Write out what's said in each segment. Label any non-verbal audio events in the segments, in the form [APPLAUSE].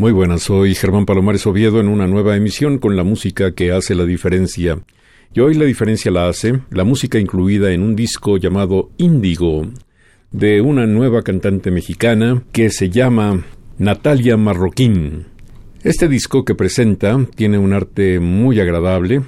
Muy buenas, soy Germán Palomares Oviedo en una nueva emisión con la música que hace la diferencia. Y hoy la diferencia la hace la música incluida en un disco llamado Índigo, de una nueva cantante mexicana que se llama Natalia Marroquín. Este disco que presenta tiene un arte muy agradable,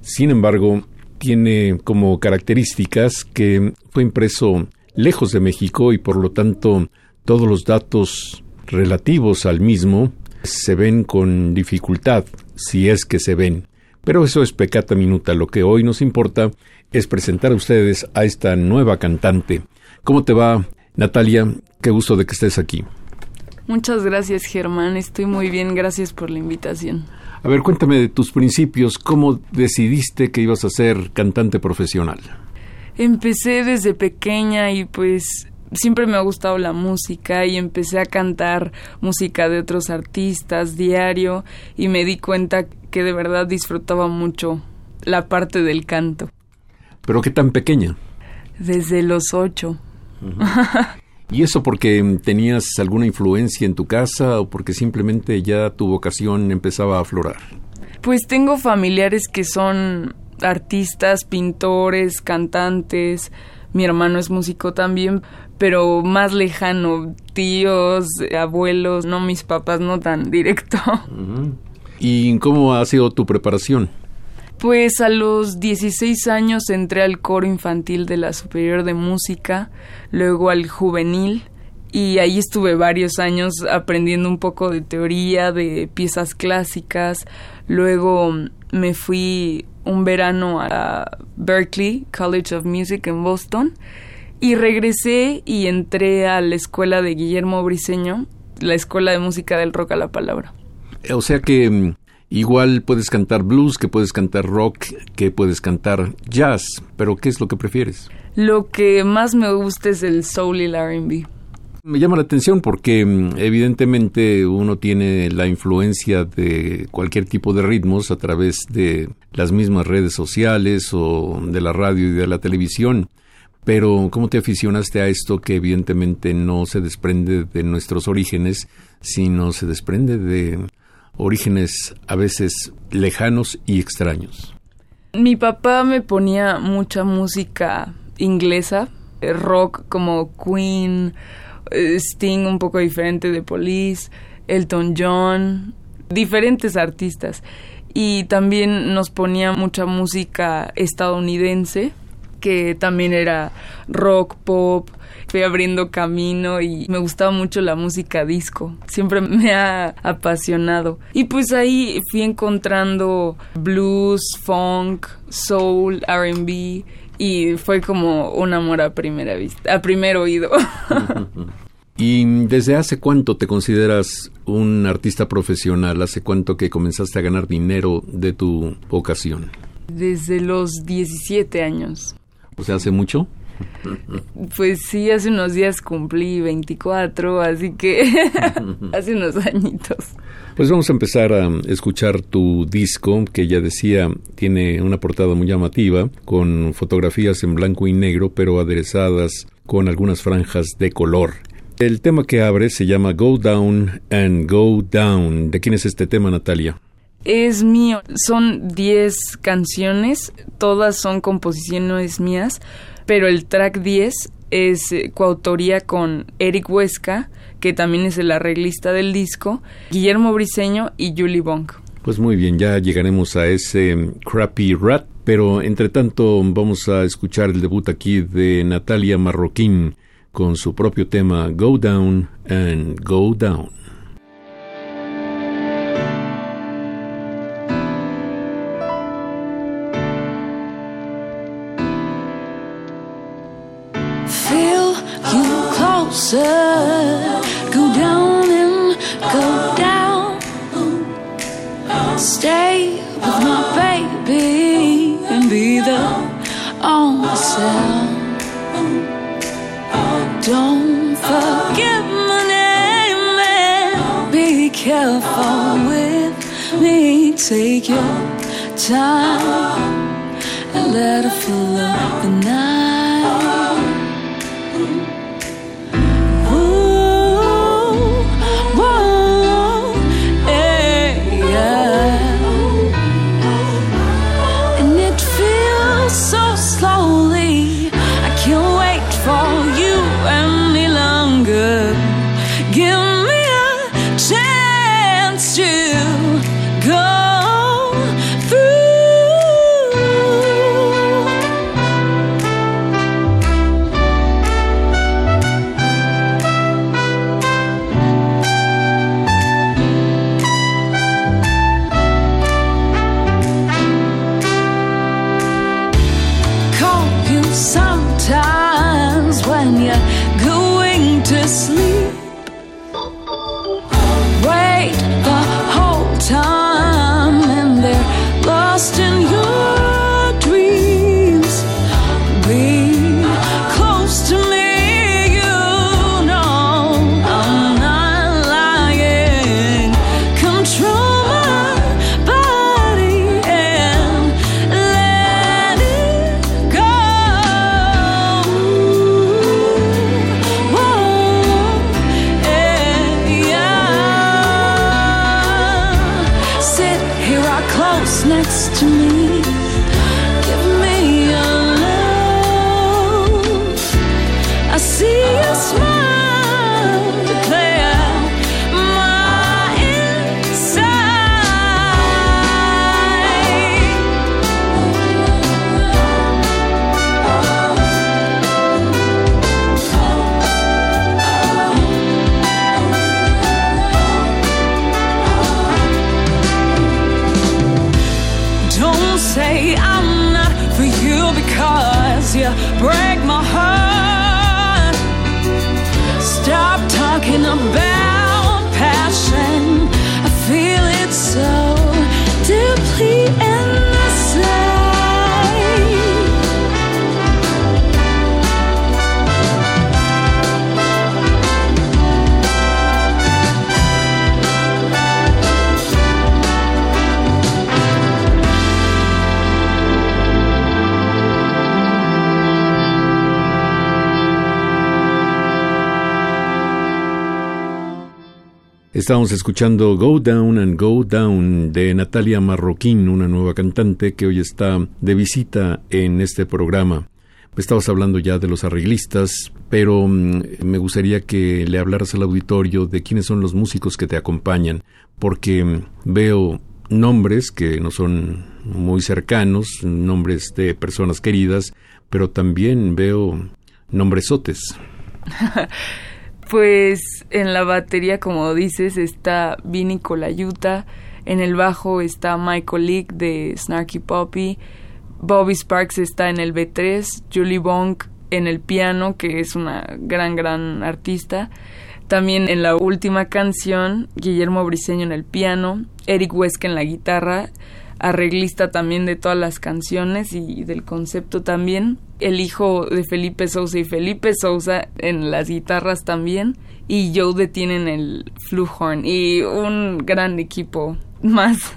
sin embargo, tiene como características que fue impreso lejos de México y por lo tanto todos los datos relativos al mismo se ven con dificultad, si es que se ven. Pero eso es pecata minuta. Lo que hoy nos importa es presentar a ustedes a esta nueva cantante. ¿Cómo te va, Natalia? Qué gusto de que estés aquí. Muchas gracias, Germán. Estoy muy bien. Gracias por la invitación. A ver, cuéntame de tus principios. ¿Cómo decidiste que ibas a ser cantante profesional? Empecé desde pequeña y pues siempre me ha gustado la música y empecé a cantar música de otros artistas diario y me di cuenta que de verdad disfrutaba mucho la parte del canto. ¿Pero qué tan pequeña? Desde los ocho. ¿Y eso porque tenías alguna influencia en tu casa o porque simplemente ya tu vocación empezaba a aflorar? Pues tengo familiares que son artistas, pintores, cantantes, mi hermano es músico también, pero más lejano, tíos, abuelos, no mis papás, no tan directo. ¿Y cómo ha sido tu preparación? Pues a los 16 años entré al coro infantil de la Superior de Música, luego al juvenil, y ahí estuve varios años aprendiendo un poco de teoría, de piezas clásicas, luego me fui un verano a Berkeley College of Music en Boston y regresé y entré a la escuela de Guillermo Briseño, la escuela de música del rock a la palabra. O sea que mm, igual puedes cantar blues, que puedes cantar rock, que puedes cantar jazz, pero ¿qué es lo que prefieres? Lo que más me gusta es el soul y el RB. Me llama la atención porque mm, evidentemente uno tiene la influencia de cualquier tipo de ritmos a través de las mismas redes sociales o de la radio y de la televisión. Pero ¿cómo te aficionaste a esto que evidentemente no se desprende de nuestros orígenes, sino se desprende de orígenes a veces lejanos y extraños? Mi papá me ponía mucha música inglesa, rock como Queen, eh, Sting un poco diferente de Police, Elton John, diferentes artistas. Y también nos ponía mucha música estadounidense, que también era rock, pop, fui abriendo camino y me gustaba mucho la música disco. Siempre [LAUGHS] me ha apasionado. Y pues ahí fui encontrando blues, funk, soul, RB y fue como un amor a primera vista, a primer oído. [LAUGHS] ¿Y desde hace cuánto te consideras un artista profesional? ¿Hace cuánto que comenzaste a ganar dinero de tu vocación? Desde los 17 años. O sea, hace mucho. Pues sí, hace unos días cumplí 24, así que [LAUGHS] hace unos añitos. Pues vamos a empezar a escuchar tu disco, que ya decía tiene una portada muy llamativa, con fotografías en blanco y negro, pero aderezadas con algunas franjas de color. El tema que abre se llama Go Down and Go Down. ¿De quién es este tema, Natalia? Es mío. Son 10 canciones, todas son composiciones mías, pero el track 10 es eh, coautoría con Eric Huesca, que también es el arreglista del disco, Guillermo Briseño y Julie Bong. Pues muy bien, ya llegaremos a ese mm, Crappy Rat, pero entre tanto vamos a escuchar el debut aquí de Natalia Marroquín con su propio tema Go Down and Go Down. Feel you closer, Take your time and let it flow. up the Estamos escuchando Go Down and Go Down de Natalia Marroquín, una nueva cantante que hoy está de visita en este programa. Estabas hablando ya de los arreglistas, pero mm, me gustaría que le hablaras al auditorio de quiénes son los músicos que te acompañan, porque mm, veo nombres que no son muy cercanos, nombres de personas queridas, pero también veo nombresotes. [LAUGHS] Pues en la batería, como dices, está Vinny Colaiuta, en el bajo está Michael Leake de Snarky Poppy, Bobby Sparks está en el B3, Julie Bonk en el piano, que es una gran, gran artista. También en la última canción, Guillermo Briseño en el piano, Eric Huesca en la guitarra, arreglista también de todas las canciones y del concepto también. El hijo de Felipe Sousa y Felipe Sousa en las guitarras también. Y Joe detiene en el fluhorn. Y un gran equipo [LAUGHS] más.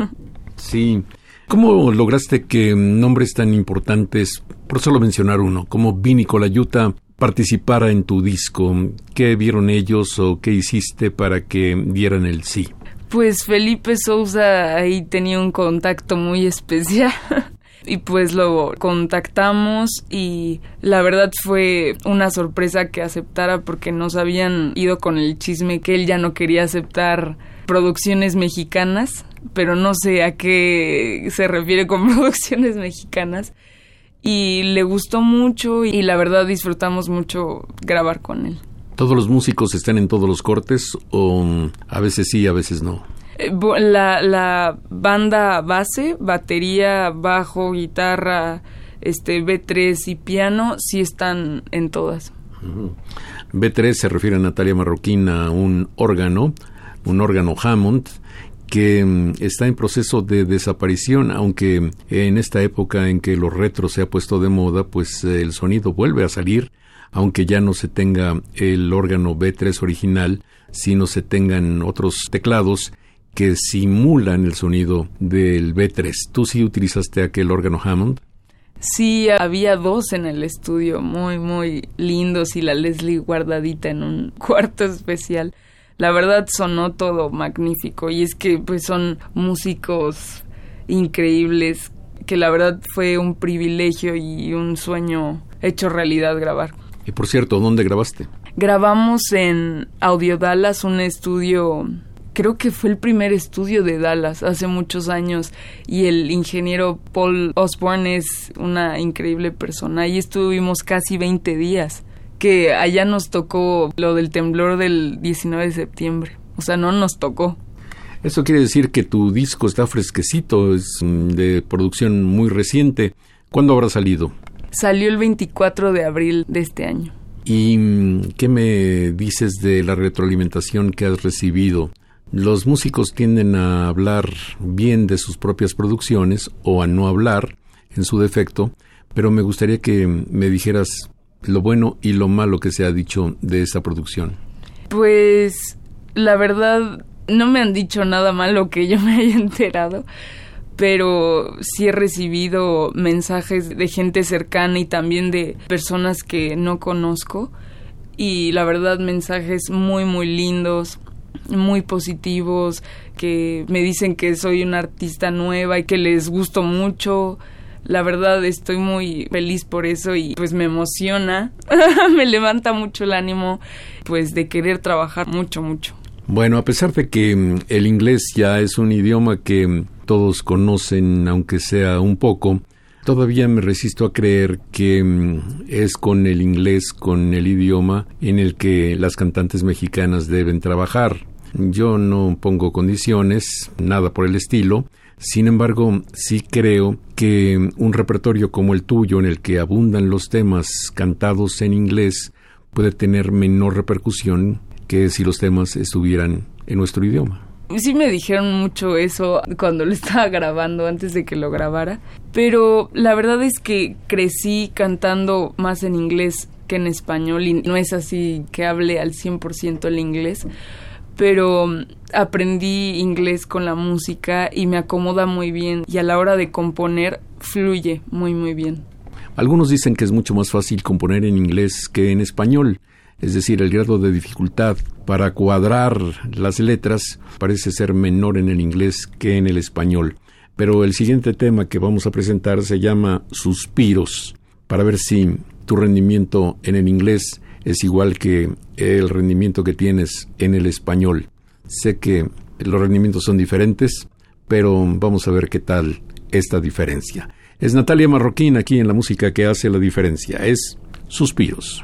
Sí. ¿Cómo lograste que nombres tan importantes, por solo mencionar uno, como Vini Colayuta, participara en tu disco? ¿Qué vieron ellos o qué hiciste para que dieran el sí? Pues Felipe Sousa ahí tenía un contacto muy especial. [LAUGHS] y pues lo contactamos y la verdad fue una sorpresa que aceptara porque nos habían ido con el chisme que él ya no quería aceptar producciones mexicanas, pero no sé a qué se refiere con [LAUGHS] producciones mexicanas. Y le gustó mucho y la verdad disfrutamos mucho grabar con él. ¿Todos los músicos están en todos los cortes o mm, a veces sí, a veces no? Eh, la, la banda base, batería, bajo, guitarra, este B3 y piano sí están en todas. B3 se refiere a Natalia Marroquín a un órgano, un órgano Hammond que mm, está en proceso de desaparición, aunque en esta época en que los retros se ha puesto de moda, pues el sonido vuelve a salir, aunque ya no se tenga el órgano B3 original, sino se tengan otros teclados que simulan el sonido del B3. ¿Tú sí utilizaste aquel órgano Hammond? Sí, había dos en el estudio, muy, muy lindos y la Leslie guardadita en un [LAUGHS] cuarto especial. La verdad sonó todo magnífico y es que pues son músicos increíbles que la verdad fue un privilegio y un sueño hecho realidad grabar. Y por cierto, ¿dónde grabaste? Grabamos en Audio Dallas, un estudio creo que fue el primer estudio de Dallas hace muchos años y el ingeniero Paul Osborne es una increíble persona. Ahí estuvimos casi 20 días, que allá nos tocó lo del temblor del 19 de septiembre. O sea, no nos tocó. Eso quiere decir que tu disco está fresquecito, es mm, de producción muy reciente. ¿Cuándo habrá salido? Salió el 24 de abril de este año. ¿Y mm, qué me dices de la retroalimentación que has recibido? Los músicos tienden a hablar bien de sus propias producciones o a no hablar, en su defecto, pero me gustaría que me dijeras lo bueno y lo malo que se ha dicho de esa producción. Pues la verdad no me han dicho nada malo que yo me haya enterado, pero sí he recibido mensajes de gente cercana y también de personas que no conozco y la verdad mensajes muy muy lindos muy positivos, que me dicen que soy una artista nueva y que les gusto mucho. La verdad estoy muy feliz por eso y pues me emociona, [LAUGHS] me levanta mucho el ánimo pues de querer trabajar mucho, mucho. Bueno, a pesar de que mm, el inglés ya es un idioma que mm, todos conocen, aunque sea un poco, todavía me resisto a creer que mm, es con el inglés, con el idioma en el que las cantantes mexicanas deben trabajar. Yo no pongo condiciones, nada por el estilo. Sin embargo, sí creo que un repertorio como el tuyo, en el que abundan los temas cantados en inglés, puede tener menor repercusión que si los temas estuvieran en nuestro idioma. Sí me dijeron mucho eso cuando lo estaba grabando, antes de que lo grabara, pero la verdad es que crecí cantando más en inglés que en español y no es así que hable al 100% el inglés pero mm, aprendí inglés con la música y me acomoda muy bien y a la hora de componer fluye muy muy bien. Algunos dicen que es mucho más fácil componer en inglés que en español, es decir, el grado de dificultad para cuadrar las letras parece ser menor en el inglés que en el español. Pero el siguiente tema que vamos a presentar se llama Suspiros, para ver si tu rendimiento en el inglés es igual que el rendimiento que tienes en el español. Sé que los rendimientos son diferentes, pero vamos a ver qué tal esta diferencia. Es Natalia Marroquín aquí en la música que hace la diferencia. Es Suspiros.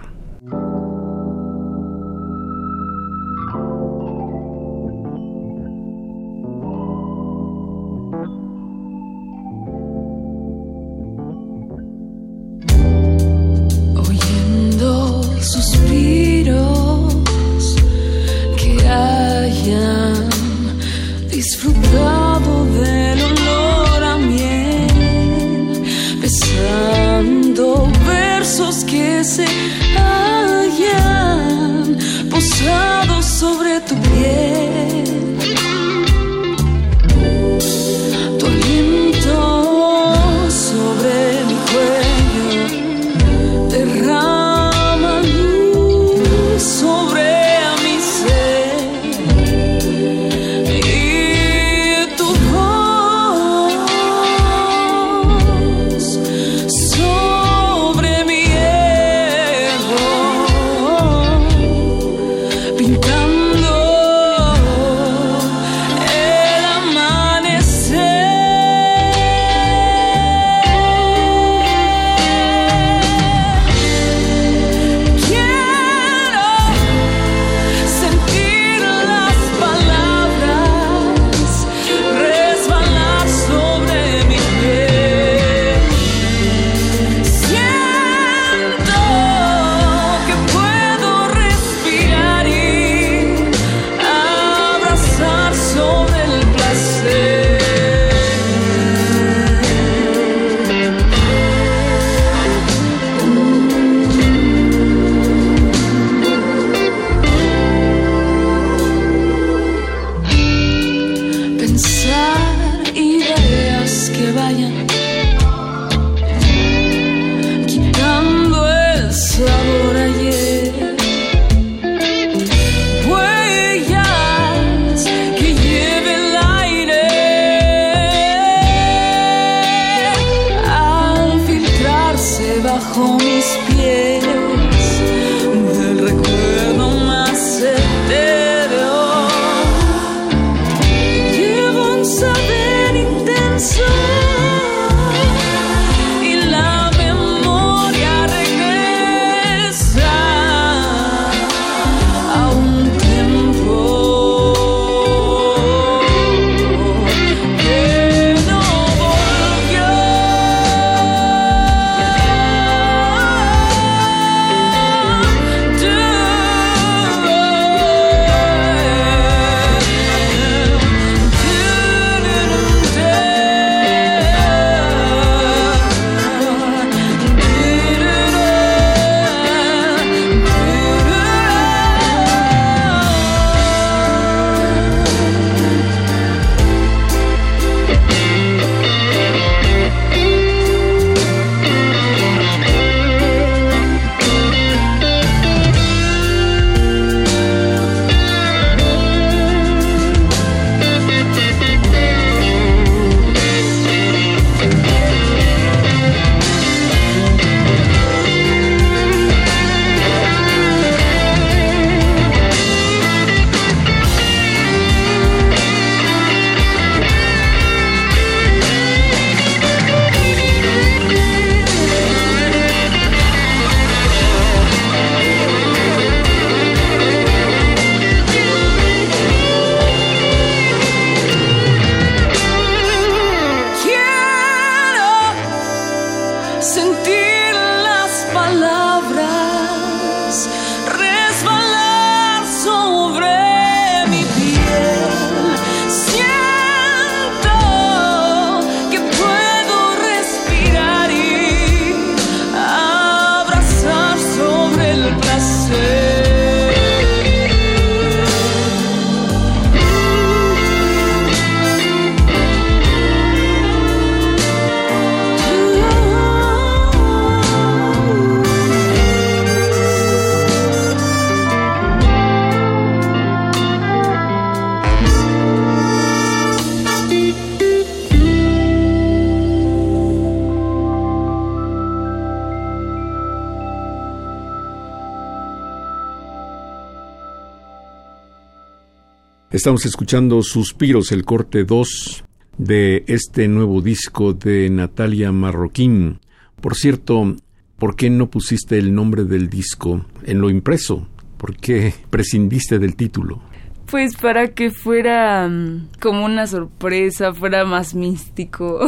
Estamos escuchando Suspiros, el corte 2 de este nuevo disco de Natalia Marroquín. Por cierto, ¿por qué no pusiste el nombre del disco en lo impreso? ¿Por qué prescindiste del título? Pues para que fuera mm, como una sorpresa, fuera más místico.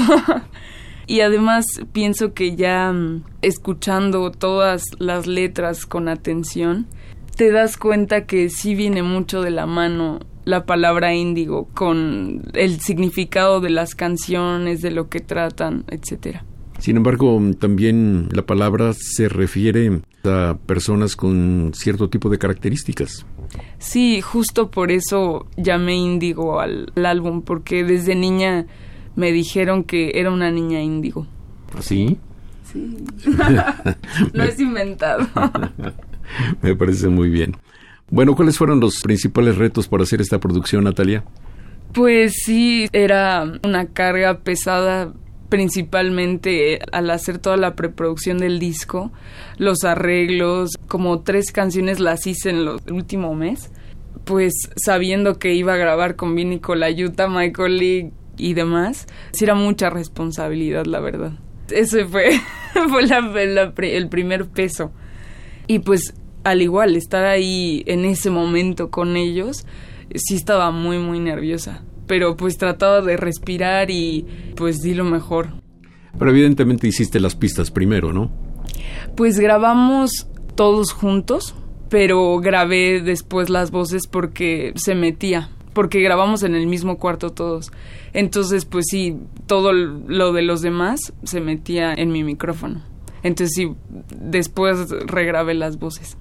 [LAUGHS] y además pienso que ya mm, escuchando todas las letras con atención, te das cuenta que sí viene mucho de la mano la palabra índigo con el significado de las canciones, de lo que tratan, etcétera. Sin embargo, también la palabra se refiere a personas con cierto tipo de características. Sí, justo por eso llamé índigo al, álbum, porque desde niña me dijeron que era una niña índigo. ¿Ah, sí. no [LAUGHS] es [LAUGHS] inventado. [LAUGHS] [LAUGHS] me parece muy bien. Bueno, ¿cuáles fueron los principales retos para hacer esta producción, Natalia? Pues sí, era una carga pesada principalmente al hacer toda la preproducción del disco, los arreglos, como tres canciones las hice en el último mes, pues sabiendo que iba a grabar con Vinny Colaiuta, Michael Lee y demás, era mucha responsabilidad, la verdad. Ese fue, [LAUGHS] fue el primer peso. Y pues al igual, estar ahí en ese momento con ellos, sí estaba muy, muy nerviosa. Pero pues trataba de respirar y pues di lo mejor. Pero evidentemente hiciste las pistas primero, ¿no? Pues grabamos todos juntos, pero grabé después las voces porque se metía, porque grabamos en el mismo cuarto todos. Entonces, pues sí, todo lo de los demás se metía en mi micrófono. Entonces sí, después regrabé las voces.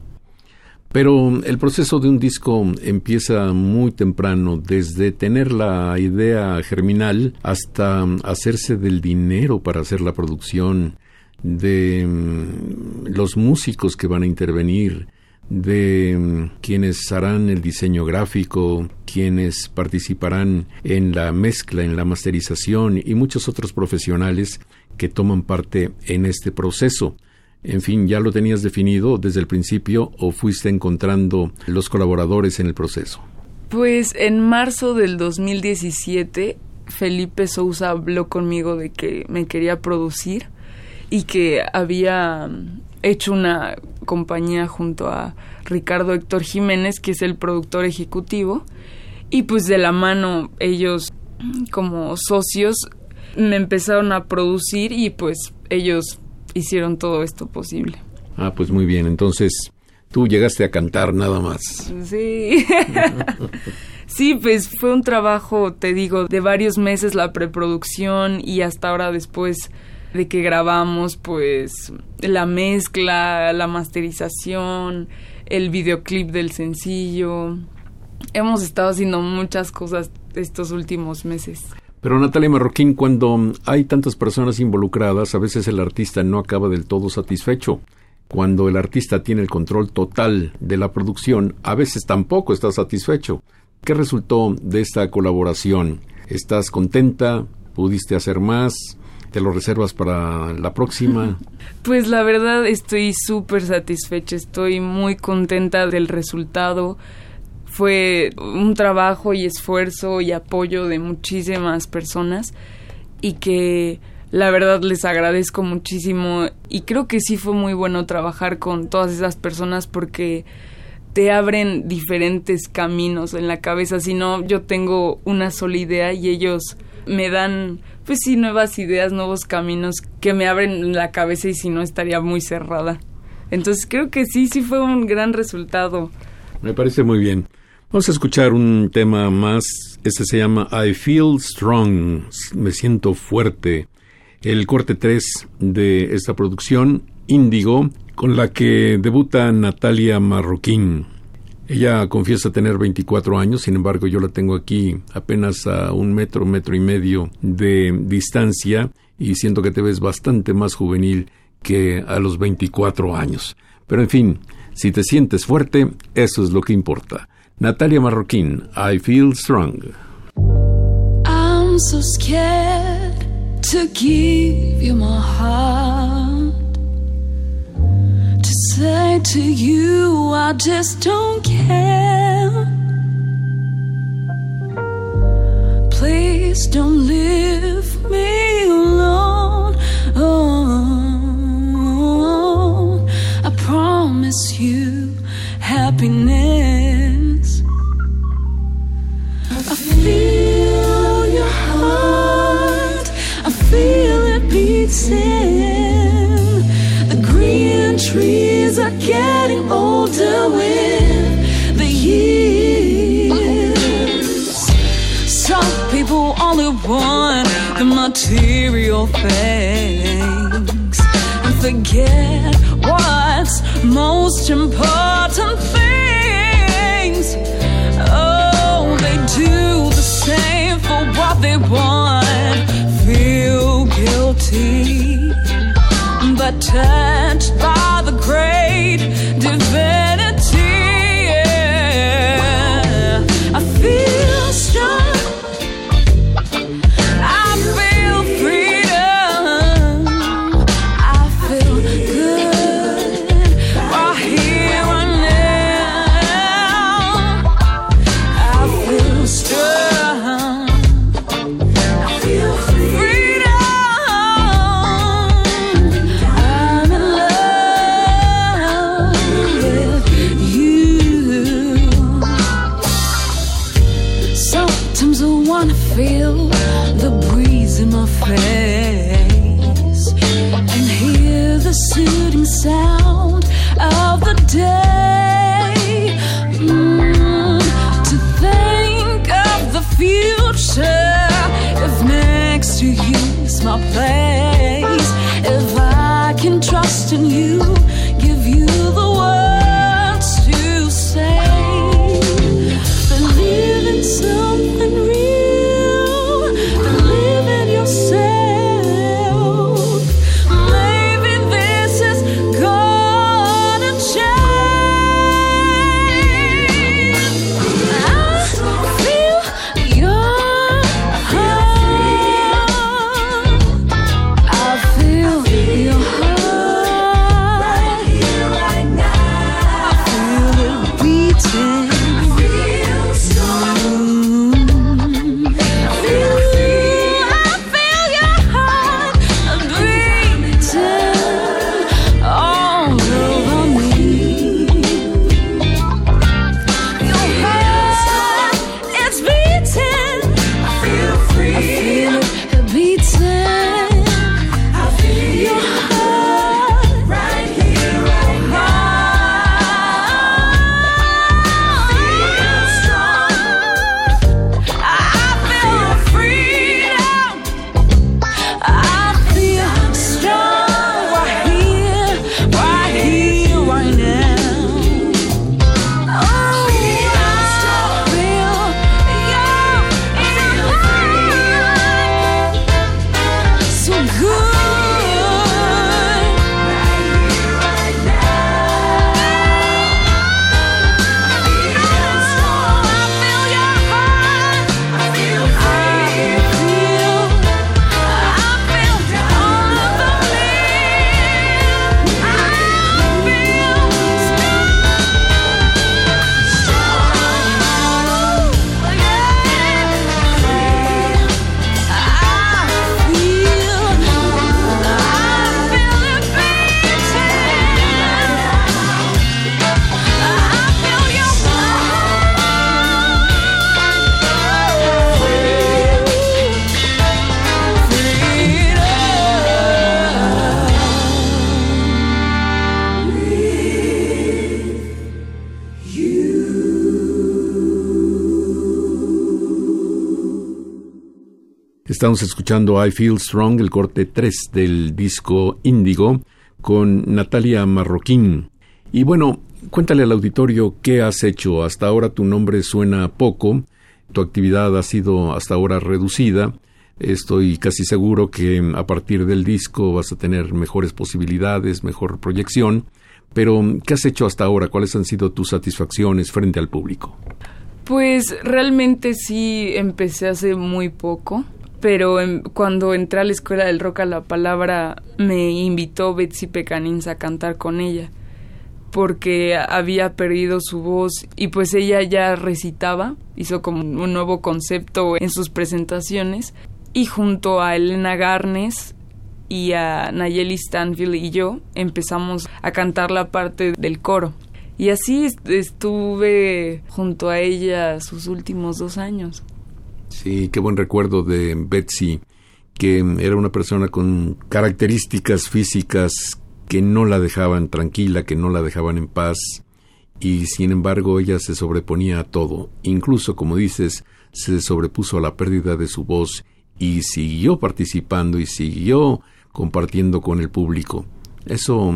Pero el proceso de un disco empieza muy temprano, desde tener la idea germinal hasta hacerse del dinero para hacer la producción, de mm, los músicos que van a intervenir, de mm, quienes harán el diseño gráfico, quienes participarán en la mezcla, en la masterización y muchos otros profesionales que toman parte en este proceso. En fin, ¿ya lo tenías definido desde el principio o fuiste encontrando los colaboradores en el proceso? Pues en marzo del 2017 Felipe Sousa habló conmigo de que me quería producir y que había hecho una compañía junto a Ricardo Héctor Jiménez, que es el productor ejecutivo, y pues de la mano ellos como socios me empezaron a producir y pues ellos hicieron todo esto posible. Ah, pues muy bien, entonces tú llegaste a cantar nada más. Sí. [LAUGHS] sí, pues fue un trabajo, te digo, de varios meses la preproducción y hasta ahora después de que grabamos, pues la mezcla, la masterización, el videoclip del sencillo. Hemos estado haciendo muchas cosas estos últimos meses. Pero Natalia Marroquín, cuando hay tantas personas involucradas, a veces el artista no acaba del todo satisfecho. Cuando el artista tiene el control total de la producción, a veces tampoco está satisfecho. ¿Qué resultó de esta colaboración? ¿Estás contenta? ¿Pudiste hacer más? ¿Te lo reservas para la próxima? [LAUGHS] Pues la verdad estoy súper satisfecha, estoy muy contenta del resultado fue un trabajo y esfuerzo y apoyo de muchísimas personas y que la verdad les agradezco muchísimo y creo que sí fue muy bueno trabajar con todas esas personas porque te abren diferentes caminos en la cabeza, si no yo tengo una sola idea y ellos me dan pues sí nuevas ideas, nuevos caminos que me abren la cabeza y si no estaría muy cerrada. Entonces creo que sí, sí fue un gran resultado. Me parece muy bien. Vamos a escuchar un tema más. Este se llama I Feel Strong. Me siento fuerte. El corte 3 de esta producción, Índigo, con la que debuta Natalia Marroquín. Ella confiesa tener 24 años, sin embargo yo la tengo aquí apenas a un metro, metro y medio de distancia y siento que te ves bastante más juvenil que a los 24 años. Pero en fin, si te sientes fuerte, eso es lo que importa. Natalia Marroquín, I Feel Strong. I'm so scared to give you my heart. To say to you, I just don't care. Please don't leave me alone. Oh, I promise you happiness. Things and forget what's most important want. Feel guilty, but touched by the great Estamos escuchando I Feel Strong, el corte 3 del disco Índigo, con Natalia Marroquín. Y bueno, cuéntale al auditorio qué has hecho. Hasta ahora tu nombre suena poco, tu actividad ha sido hasta ahora reducida. Estoy casi seguro que a partir del disco vas a tener mejores posibilidades, mejor proyección. Pero, ¿qué has hecho hasta ahora? ¿Cuáles han sido tus satisfacciones frente al público? Pues realmente sí empecé hace muy poco pero cuando entré a la escuela del rock a la palabra me invitó Betsy Pecanins a cantar con ella porque había perdido su voz y pues ella ya recitaba, hizo como un nuevo concepto en sus presentaciones y junto a Elena Garnes y a Nayeli Stanfield y yo empezamos a cantar la parte del coro. Y así estuve junto a ella sus últimos dos años. Sí, qué buen recuerdo de Betsy, que era una persona con características físicas que no la dejaban tranquila, que no la dejaban en paz, y sin embargo ella se sobreponía a todo, incluso como dices, se sobrepuso a la pérdida de su voz y siguió participando y siguió compartiendo con el público. Eso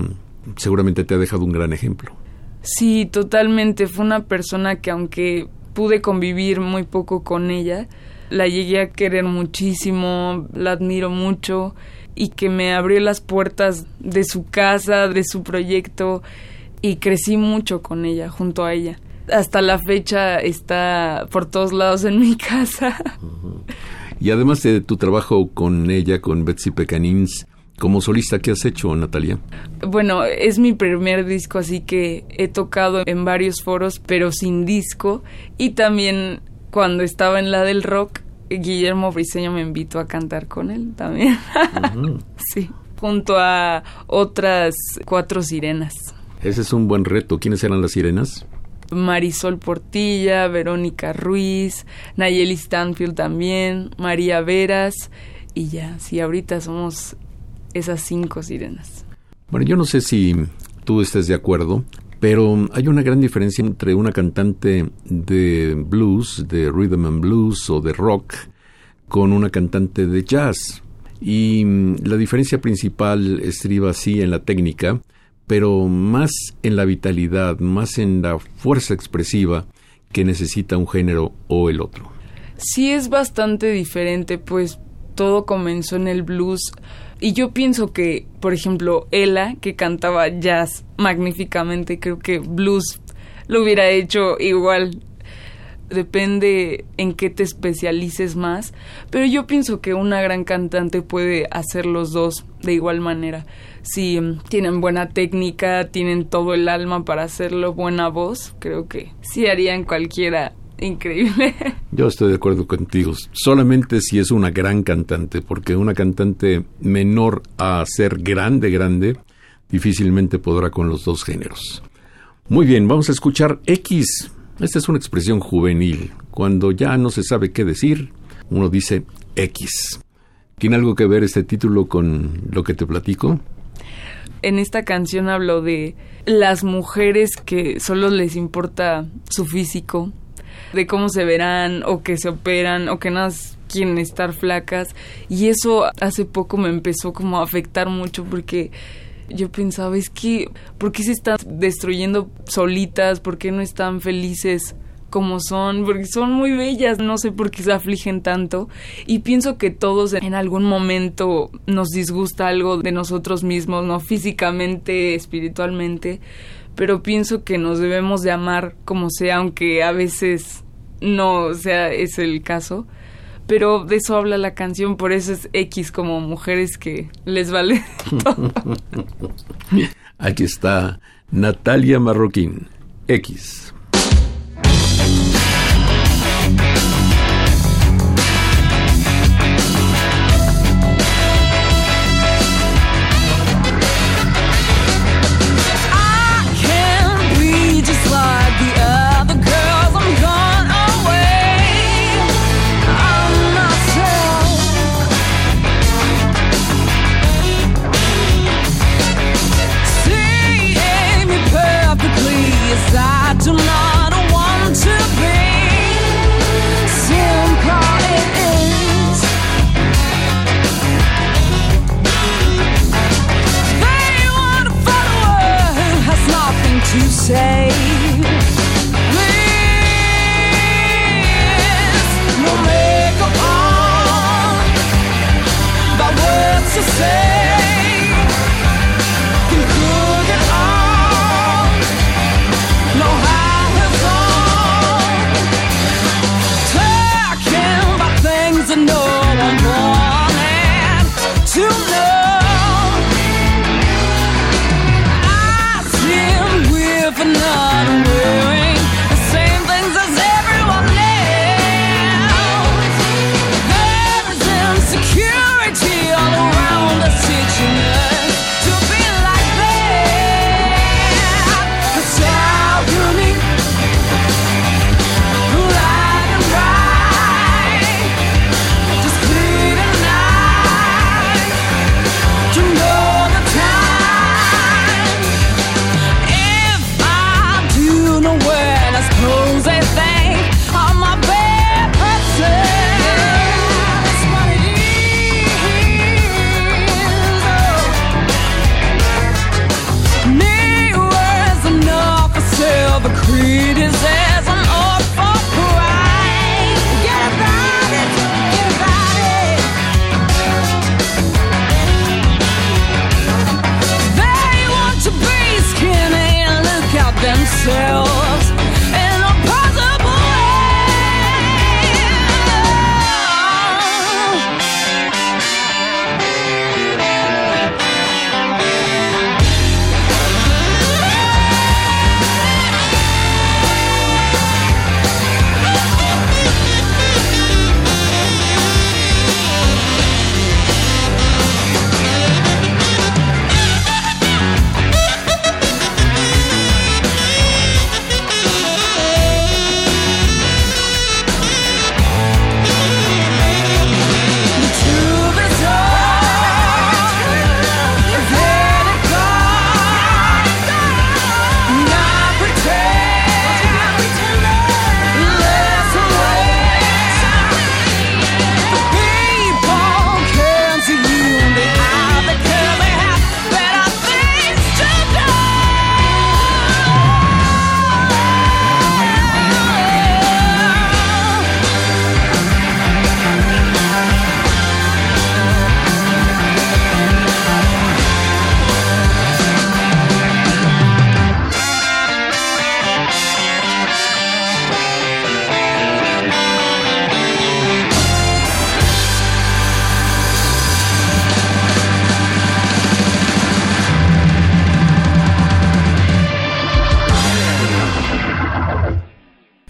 seguramente te ha dejado un gran ejemplo. Sí, totalmente. Fue una persona que aunque pude convivir muy poco con ella, la llegué a querer muchísimo, la admiro mucho y que me abrió las puertas de su casa, de su proyecto y crecí mucho con ella, junto a ella. Hasta la fecha está por todos lados en mi [LAUGHS] casa. Y además de tu trabajo con ella, con Betsy Pecanins, como solista, ¿qué has hecho, Natalia? Bueno, es mi primer disco, así que he tocado en varios foros, pero sin disco. Y también cuando estaba en la del rock, Guillermo Briseño me invitó a cantar con él también. [LAUGHS] sí, junto a otras cuatro sirenas. Ese es un buen reto. ¿Quiénes eran las sirenas? Marisol Portilla, Verónica Ruiz, Nayeli Stanfield también, María Veras y ya, sí, ahorita somos esas cinco sirenas. Bueno, yo no sé si tú estés de acuerdo, pero hay una gran diferencia entre una cantante de blues, de rhythm and blues o de rock, con una cantante de jazz. Y mm, la diferencia principal estriba así en la técnica, pero más en la vitalidad, más en la fuerza expresiva que necesita un género o el otro. Sí es bastante diferente, pues todo comenzó en el blues y yo pienso que, por ejemplo, Ella, que cantaba jazz magníficamente, creo que blues lo hubiera hecho igual. Depende en qué te especialices más, pero yo pienso que una gran cantante puede hacer los dos de igual manera. Si mm, tienen buena técnica, tienen todo el alma para hacerlo, buena voz, creo que sí harían cualquiera increíble. Yo estoy de acuerdo contigo. Solamente si es una gran cantante, porque una cantante menor a ser grande, grande, difícilmente podrá con los dos géneros. Muy bien, vamos a escuchar X. Esta es una expresión juvenil. Cuando ya no se sabe qué decir, uno dice X. ¿Tiene algo que ver este título con lo que te platico? En esta canción hablo de las mujeres que solo les importa su físico, de cómo se verán o que se operan o que nada quieren estar flacas y eso hace poco me empezó como a afectar mucho porque yo pensaba es que ¿por qué se están destruyendo solitas? ¿Por qué no están felices? como son, porque son muy bellas, no sé por qué se afligen tanto y pienso que todos en algún momento nos disgusta algo de nosotros mismos, no físicamente, espiritualmente, pero pienso que nos debemos de amar como sea, aunque a veces no sea es el caso. Pero de eso habla la canción, por eso es X como mujeres que les vale todo. [LAUGHS] Aquí está Natalia Marroquín, X.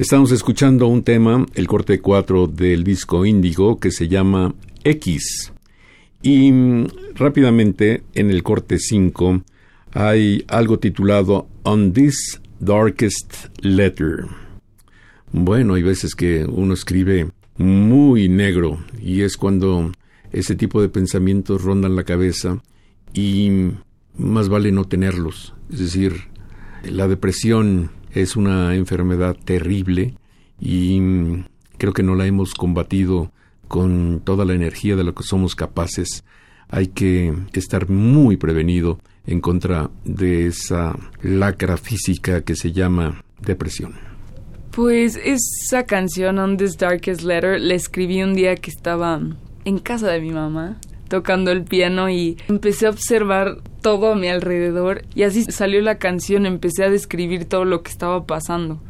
Estamos escuchando un tema, el corte 4 del disco Índigo, que se llama X. Y mm, rápidamente, en el corte 5, hay algo titulado On This Darkest Letter. Bueno, hay veces que uno escribe muy negro y es cuando ese tipo de pensamientos rondan la cabeza y más vale no tenerlos. Es decir, la depresión es una enfermedad terrible y mm, creo que no la hemos combatido con toda la energía de lo que somos capaces. Hay que estar muy prevenido en contra de esa lacra física que se llama depresión. Pues esa canción On This Darkest Letter la escribí un día que estaba en casa de mi mamá tocando el piano y empecé a observar todo a mi alrededor y así salió la canción, empecé a describir todo lo que estaba pasando.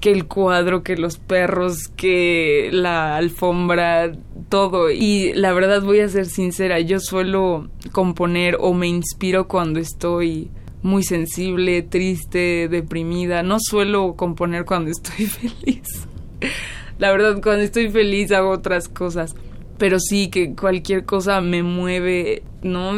Que el cuadro, que los perros, que la alfombra, todo. Y la verdad voy a ser sincera, yo suelo componer o me inspiro cuando estoy muy sensible, triste, deprimida. No suelo componer cuando estoy [LAUGHS] feliz. La verdad, cuando estoy feliz hago otras cosas. Pero sí que cualquier cosa me mueve, ¿no?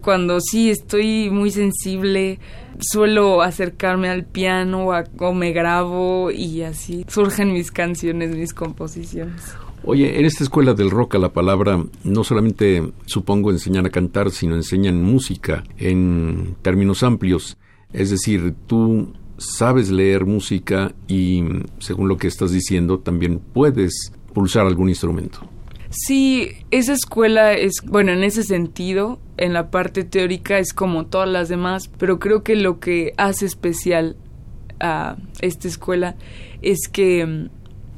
Cuando sí estoy muy sensible, suelo acercarme al piano o, a- o me grabo y así surgen mis canciones, mis composiciones. Oye, en esta escuela del rock a la palabra no solamente supongo enseñan a cantar, sino enseñan música en términos amplios. Es decir, tú sabes leer música y, según lo que estás diciendo, también puedes pulsar algún instrumento. Sí, esa escuela es, bueno, en ese sentido, en la parte teórica es como todas las demás, pero creo que lo que hace especial a esta escuela es que mm,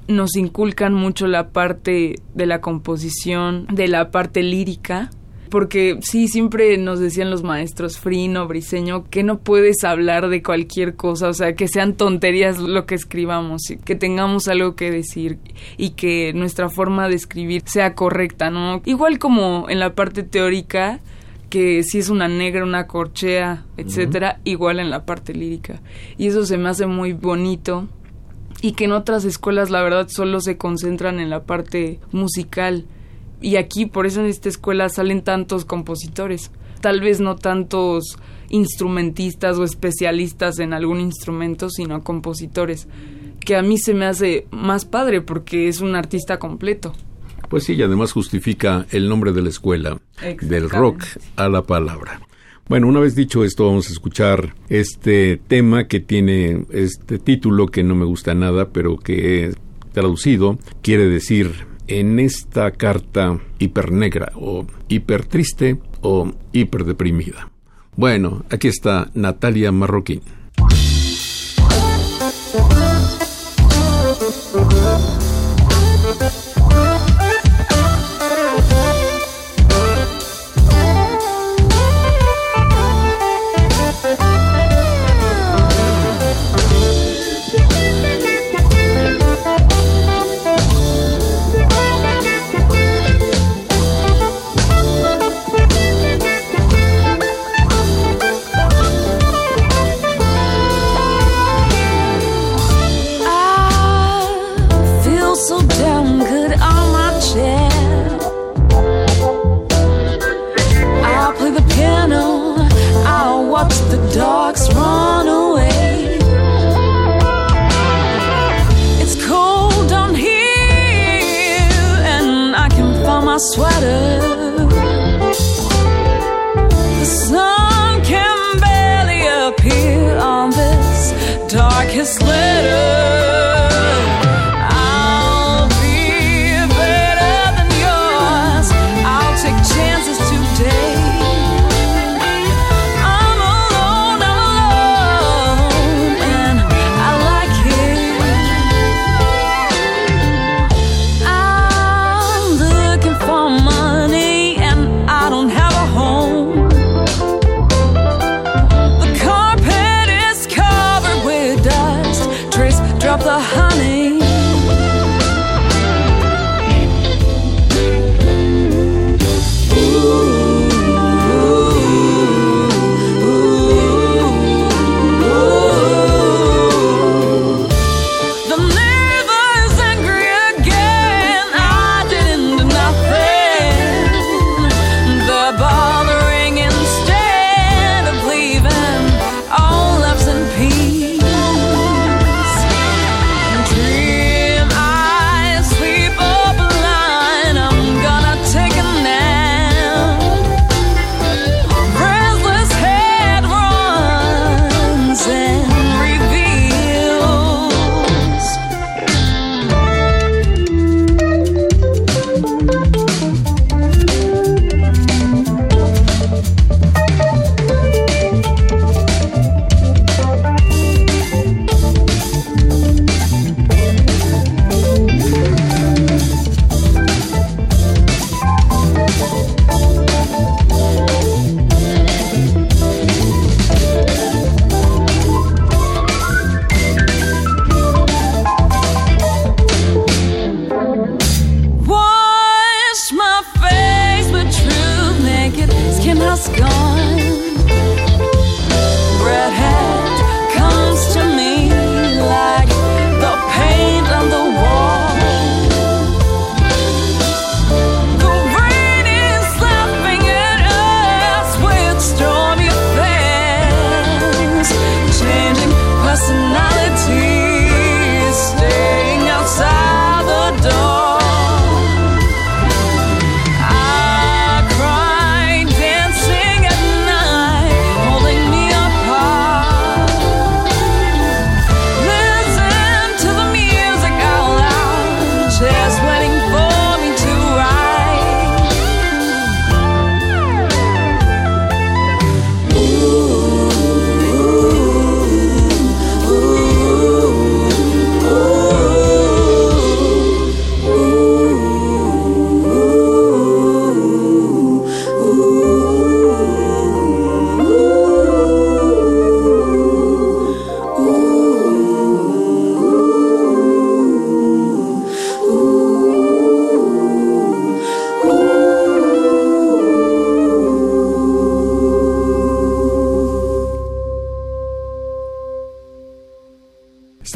nos inculcan mucho la parte de la composición, de la parte lírica, porque sí, siempre nos decían los maestros Frino, Briseño, que no puedes hablar de cualquier cosa, o sea, que sean tonterías lo que escribamos, que tengamos algo que decir y que nuestra forma de escribir sea correcta, ¿no? Igual como en la parte teórica, que si es una negra, una corchea, etcétera, igual en la parte lírica. Y eso se me hace muy bonito y que en otras escuelas la verdad solo se concentran en la parte musical y aquí por eso en esta escuela salen tantos compositores, tal vez no tantos instrumentistas o especialistas en algún instrumento, sino compositores, que a mí se me hace más padre porque es un artista completo. Pues sí, y además justifica el nombre de la escuela, del rock a la palabra. Bueno, una vez dicho esto, vamos a escuchar este tema que tiene este título que no me gusta nada, pero que traducido quiere decir en esta carta hipernegra o hiper triste o hiper deprimida. Bueno, aquí está Natalia Marroquín. his letter.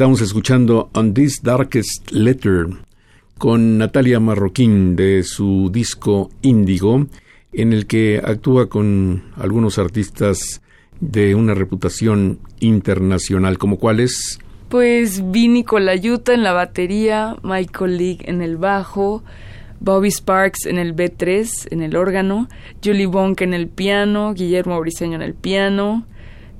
Estamos escuchando On This Darkest Letter con Natalia Marroquín de su disco Índigo, en el que actúa con algunos artistas de una reputación internacional, como cuáles. Pues Vinny Colaiuta en la batería, Michael League en el bajo, Bobby Sparks en el B3, en el órgano, Julie Bonk en el piano, Guillermo Briseño en el piano,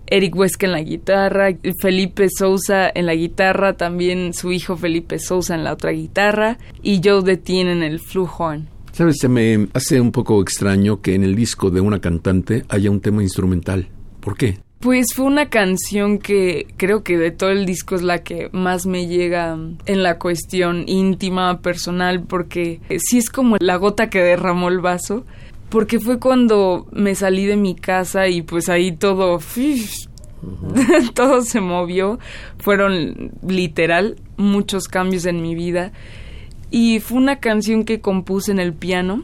Eric Huesca en la guitarra, Felipe Sousa en la guitarra, también su hijo Felipe Sousa en la otra guitarra y Joe Detin en el flujohorn. Sabes, se me hace un poco extraño que en el disco de una cantante haya un tema instrumental. ¿Por qué? Pues fue una canción que creo que de todo el disco es la que más me llega en la cuestión íntima, personal, porque sí es como la gota que derramó el vaso porque fue cuando me salí de mi casa y pues ahí todo, [LAUGHS] todo se movió, fueron literal muchos cambios en mi vida. Y fue una canción que compuse en el piano.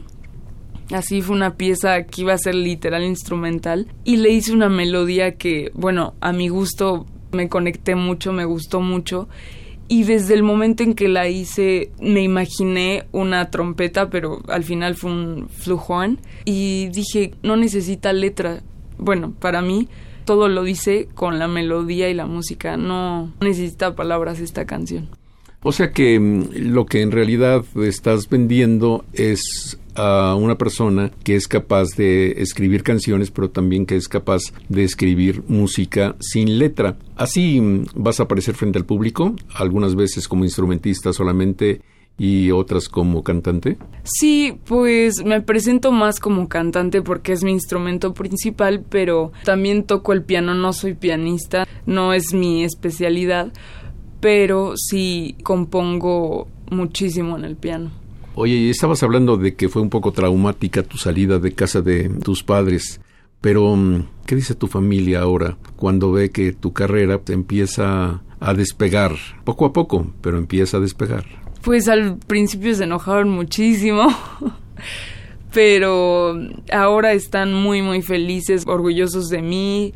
Así fue una pieza que iba a ser literal instrumental. Y le hice una melodía que, bueno, a mi gusto me conecté mucho, me gustó mucho y desde el momento en que la hice me imaginé una trompeta, pero al final fue un flujón y dije, no necesita letra. Bueno, para mí todo lo dice con la melodía y la música, no necesita palabras esta canción. O sea que mm, lo que en realidad estás vendiendo es a una persona que es capaz de escribir canciones, pero también que es capaz de escribir música sin letra. Así mm, vas a aparecer frente al público, algunas veces como instrumentista solamente y otras como cantante? Sí, pues me presento más como cantante porque es mi instrumento principal, pero también toco el piano, no soy pianista, no es mi especialidad, pero sí compongo muchísimo en el piano. Oye, estabas hablando de que fue un poco traumática tu salida de casa de tus padres, pero mm, ¿qué dice tu familia ahora cuando ve que tu carrera empieza a despegar? Poco a poco, pero empieza a despegar. Pues al principio se enojaron muchísimo. [LAUGHS] pero ahora están muy muy felices, orgullosos de mí,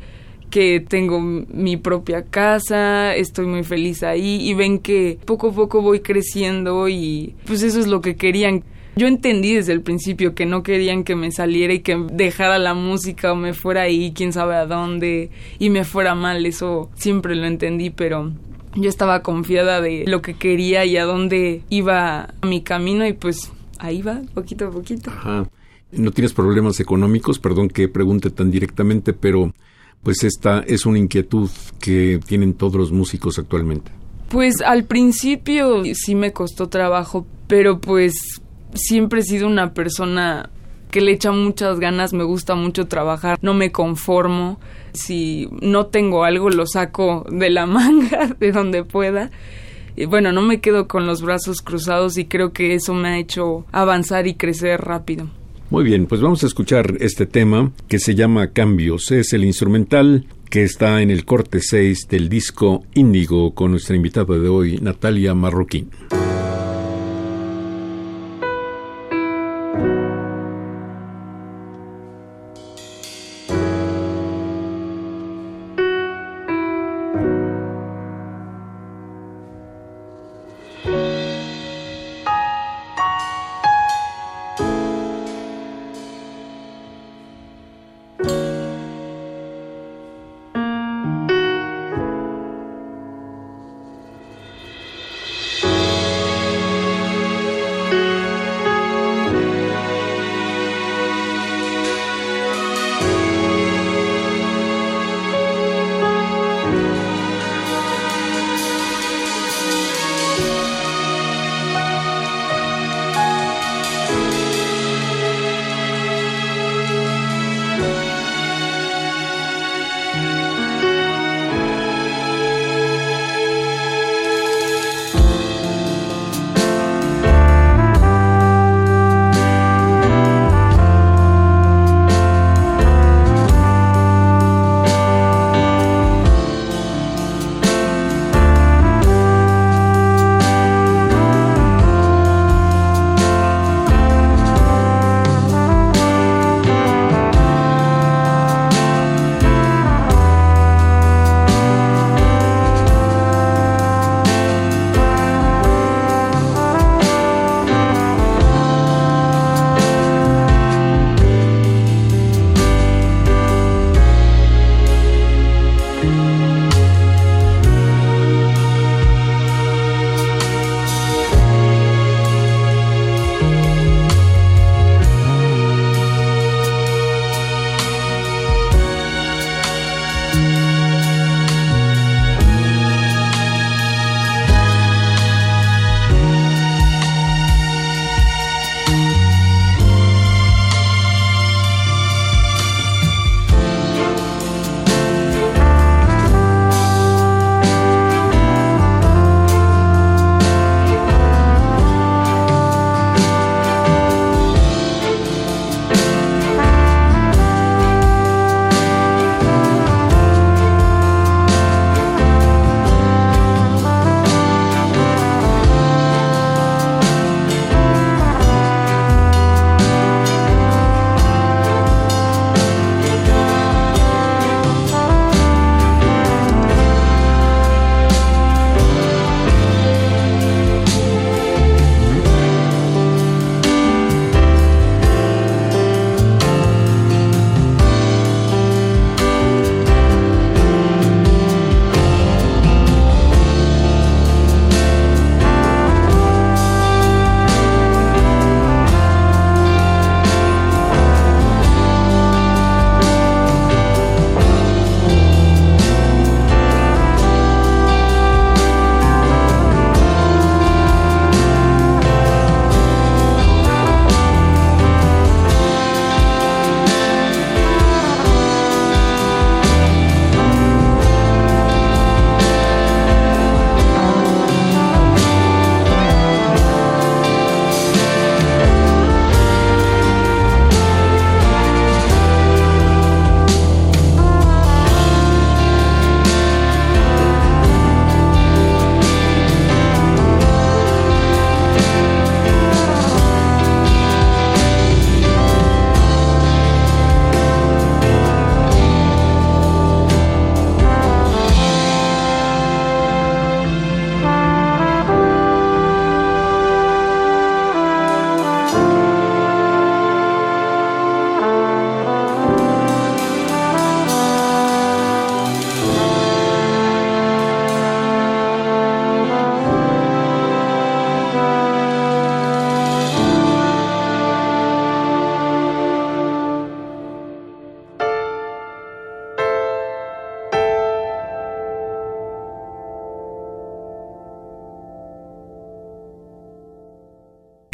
que tengo mi propia casa, estoy muy feliz ahí y ven que poco a poco voy creciendo y pues eso es lo que querían. Yo entendí desde el principio que no querían que me saliera y que dejara la música o me fuera ahí, quién sabe a dónde, y me fuera mal, eso siempre lo entendí, pero yo estaba confiada de lo que quería y a dónde iba mi camino y pues ahí va, poquito a poquito. Ajá. ¿No tienes problemas económicos? Perdón que pregunte tan directamente, pero pues esta es una inquietud que tienen todos los músicos actualmente. Pues al principio sí me costó trabajo, pero pues siempre he sido una persona que le echa muchas ganas, me gusta mucho trabajar, no me conformo, si no tengo algo lo saco de la [LAUGHS] manga, de donde pueda. Y bueno, no me quedo con los brazos cruzados y creo que eso me ha hecho avanzar y crecer rápido. Muy bien, pues vamos a escuchar este tema que se llama Cambios. Es el instrumental que está en el corte 6 del disco Índigo con nuestra invitada de hoy, Natalia Marroquín.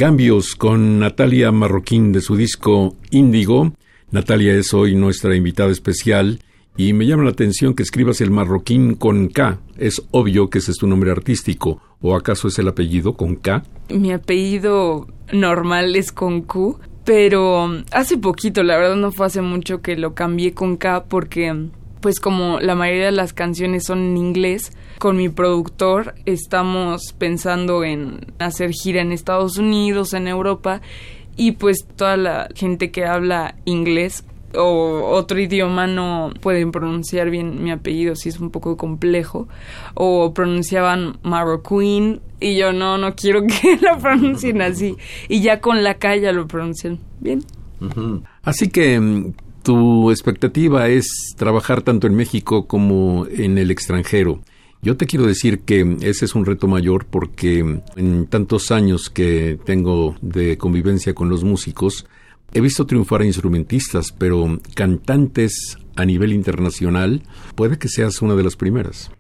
Cambios con Natalia Marroquín de su disco Índigo. Natalia es hoy nuestra invitada especial y me llama la atención que escribas el marroquín con K. Es obvio que ese es tu nombre artístico. ¿O acaso es el apellido con K? Mi apellido normal es con Q, pero hace poquito, la verdad no fue hace mucho que lo cambié con K porque pues como la mayoría de las canciones son en inglés, con mi productor estamos pensando en hacer gira en Estados Unidos, en Europa y pues toda la gente que habla inglés o otro idioma no pueden pronunciar bien mi apellido, si es un poco complejo, o pronunciaban Marroquín y yo no, no quiero [LAUGHS] que lo pronuncien así, y ya con la calle lo pronuncian bien. Así que mm, tu expectativa es trabajar tanto en México como en el extranjero. Yo te quiero decir que ese es un reto mayor porque en tantos años que tengo de convivencia con los músicos, he visto triunfar a instrumentistas, pero cantantes a nivel internacional, puede que seas una de las primeras.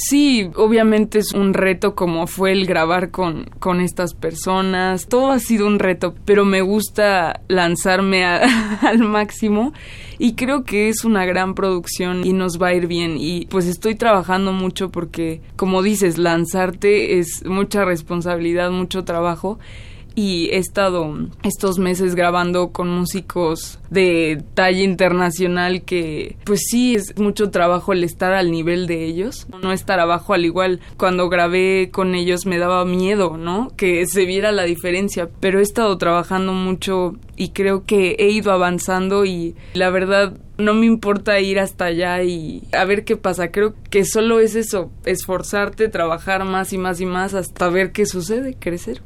Sí, obviamente es un reto como fue el grabar con, con estas personas. Todo ha sido un reto, pero me gusta lanzarme [LAUGHS] al máximo y creo que es una gran producción y nos va a ir bien. Y pues estoy trabajando mucho porque, como dices, lanzarte es mucha responsabilidad, mucho trabajo y he estado estos meses grabando con músicos de talla internacional que pues sí es mucho trabajo el estar al nivel de ellos, no estar abajo al igual cuando grabé con ellos me daba miedo, ¿no? Que se viera la diferencia, pero he estado trabajando mucho y creo que he ido avanzando y la verdad no me importa ir hasta allá y a ver qué pasa. Creo que solo es eso, esforzarte, trabajar más y más y más hasta ver qué sucede, crecer.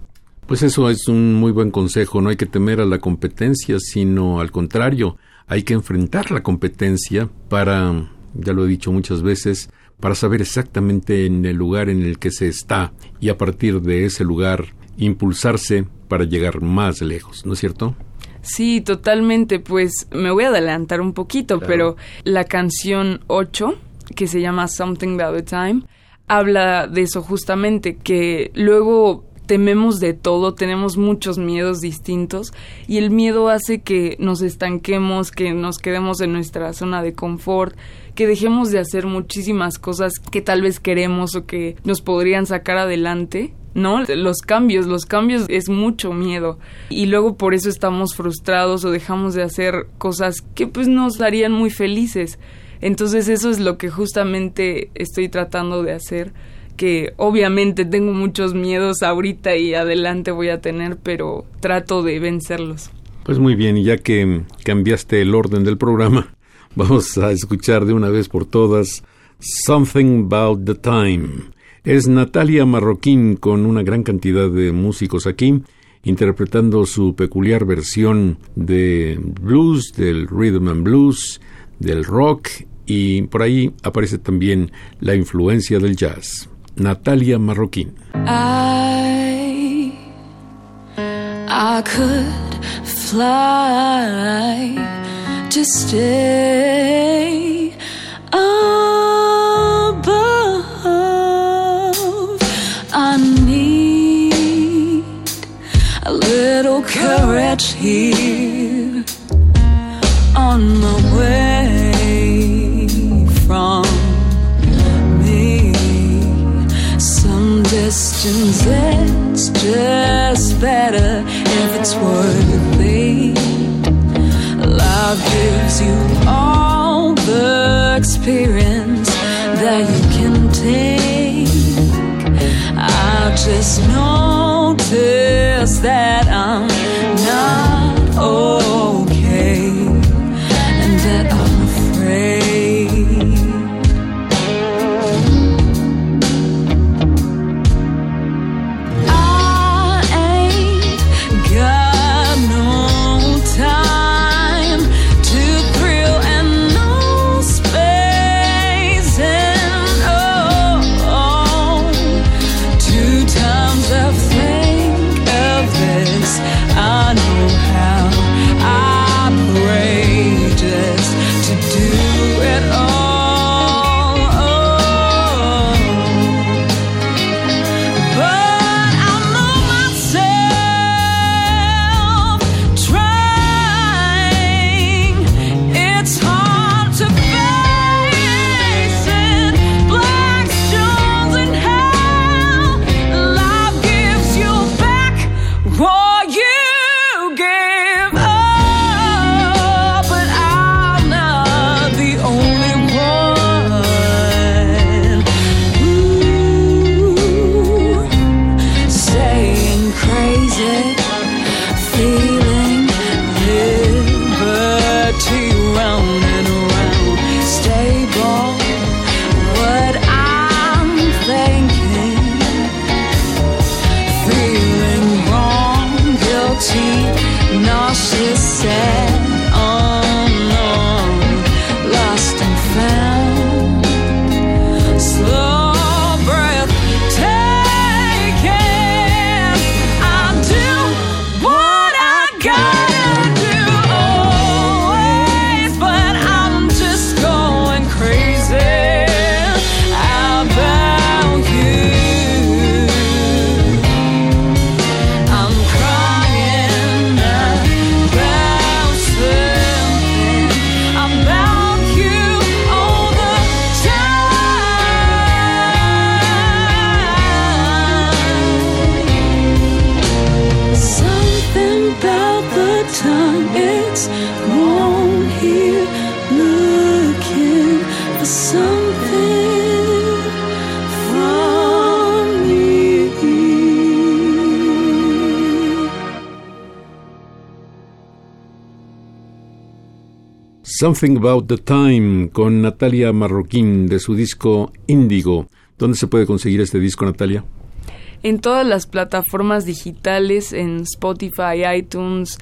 Pues eso es un muy buen consejo, no hay que temer a la competencia, sino al contrario, hay que enfrentar la competencia para, ya lo he dicho muchas veces, para saber exactamente en el lugar en el que se está y a partir de ese lugar impulsarse para llegar más lejos, ¿no es cierto? Sí, totalmente, pues me voy a adelantar un poquito, pero la canción 8, que se llama Something About the Time, habla de eso justamente, que luego tememos de todo, tenemos muchos miedos distintos y el miedo hace que nos estanquemos, que nos quedemos en nuestra zona de confort, que dejemos de hacer muchísimas cosas que tal vez queremos o que nos podrían sacar adelante. ¿no? Los cambios, los cambios es mucho miedo y luego por eso estamos frustrados o dejamos de hacer cosas que pues nos harían muy felices. Entonces eso es lo que justamente estoy tratando de hacer que obviamente tengo muchos miedos ahorita y adelante voy a tener, pero trato de vencerlos. Pues muy bien, y ya que cambiaste el orden del programa, [LAUGHS] vamos a escuchar de una vez por todas Something About the Time. Es Natalia Marroquín con una gran cantidad de músicos aquí, interpretando su peculiar versión de blues, del rhythm and blues, del rock, y por ahí aparece también la influencia del jazz. Natalia Marroquín. I, I could fly to stay above. I need a little courage here on my way from distance it's just better if it's worthy. Love gives you all the experience that you can take. I just notice that Something About the Time con Natalia Marroquín de su disco Índigo. ¿Dónde se puede conseguir este disco, Natalia? En todas las plataformas digitales, en Spotify, iTunes,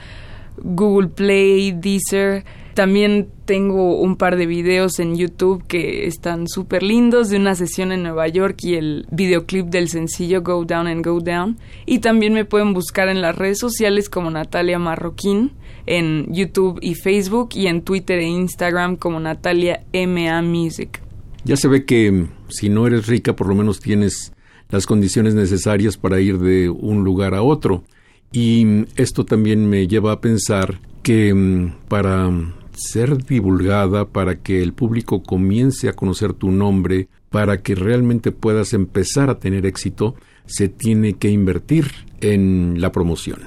Google Play, Deezer. También tengo un par de videos en YouTube que están súper lindos de una sesión en Nueva York y el videoclip del sencillo Go Down and Go Down. Y también me pueden buscar en las redes sociales como Natalia Marroquín en YouTube y Facebook y en Twitter e Instagram como Natalia MA Music. Ya se ve que mm, si no eres rica por lo menos tienes las condiciones necesarias para ir de un lugar a otro. Y mm, esto también me lleva a pensar que mm, para ser divulgada, para que el público comience a conocer tu nombre, para que realmente puedas empezar a tener éxito, se tiene que invertir en la promoción.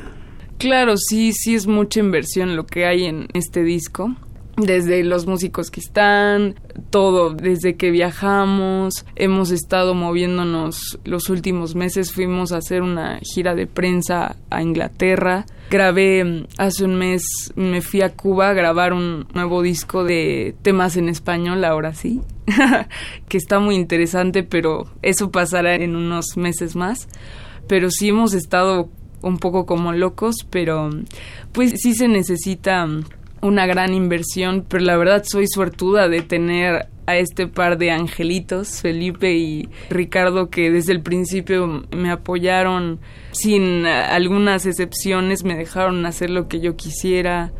Claro, sí, sí es mucha inversión lo que hay en este disco desde los músicos que están, todo, desde que viajamos, hemos estado moviéndonos los últimos meses, fuimos a hacer una gira de prensa a Inglaterra, grabé mm, hace un mes, me fui a Cuba a grabar un nuevo disco de temas en español, ahora sí, [LAUGHS] que está muy interesante, pero eso pasará en unos meses más, pero sí hemos estado un poco como locos, pero pues sí se necesita mm, una gran inversión, pero la verdad soy suertuda de tener a este par de angelitos, Felipe y Ricardo, que desde el principio me apoyaron sin algunas excepciones, me dejaron hacer lo que yo quisiera.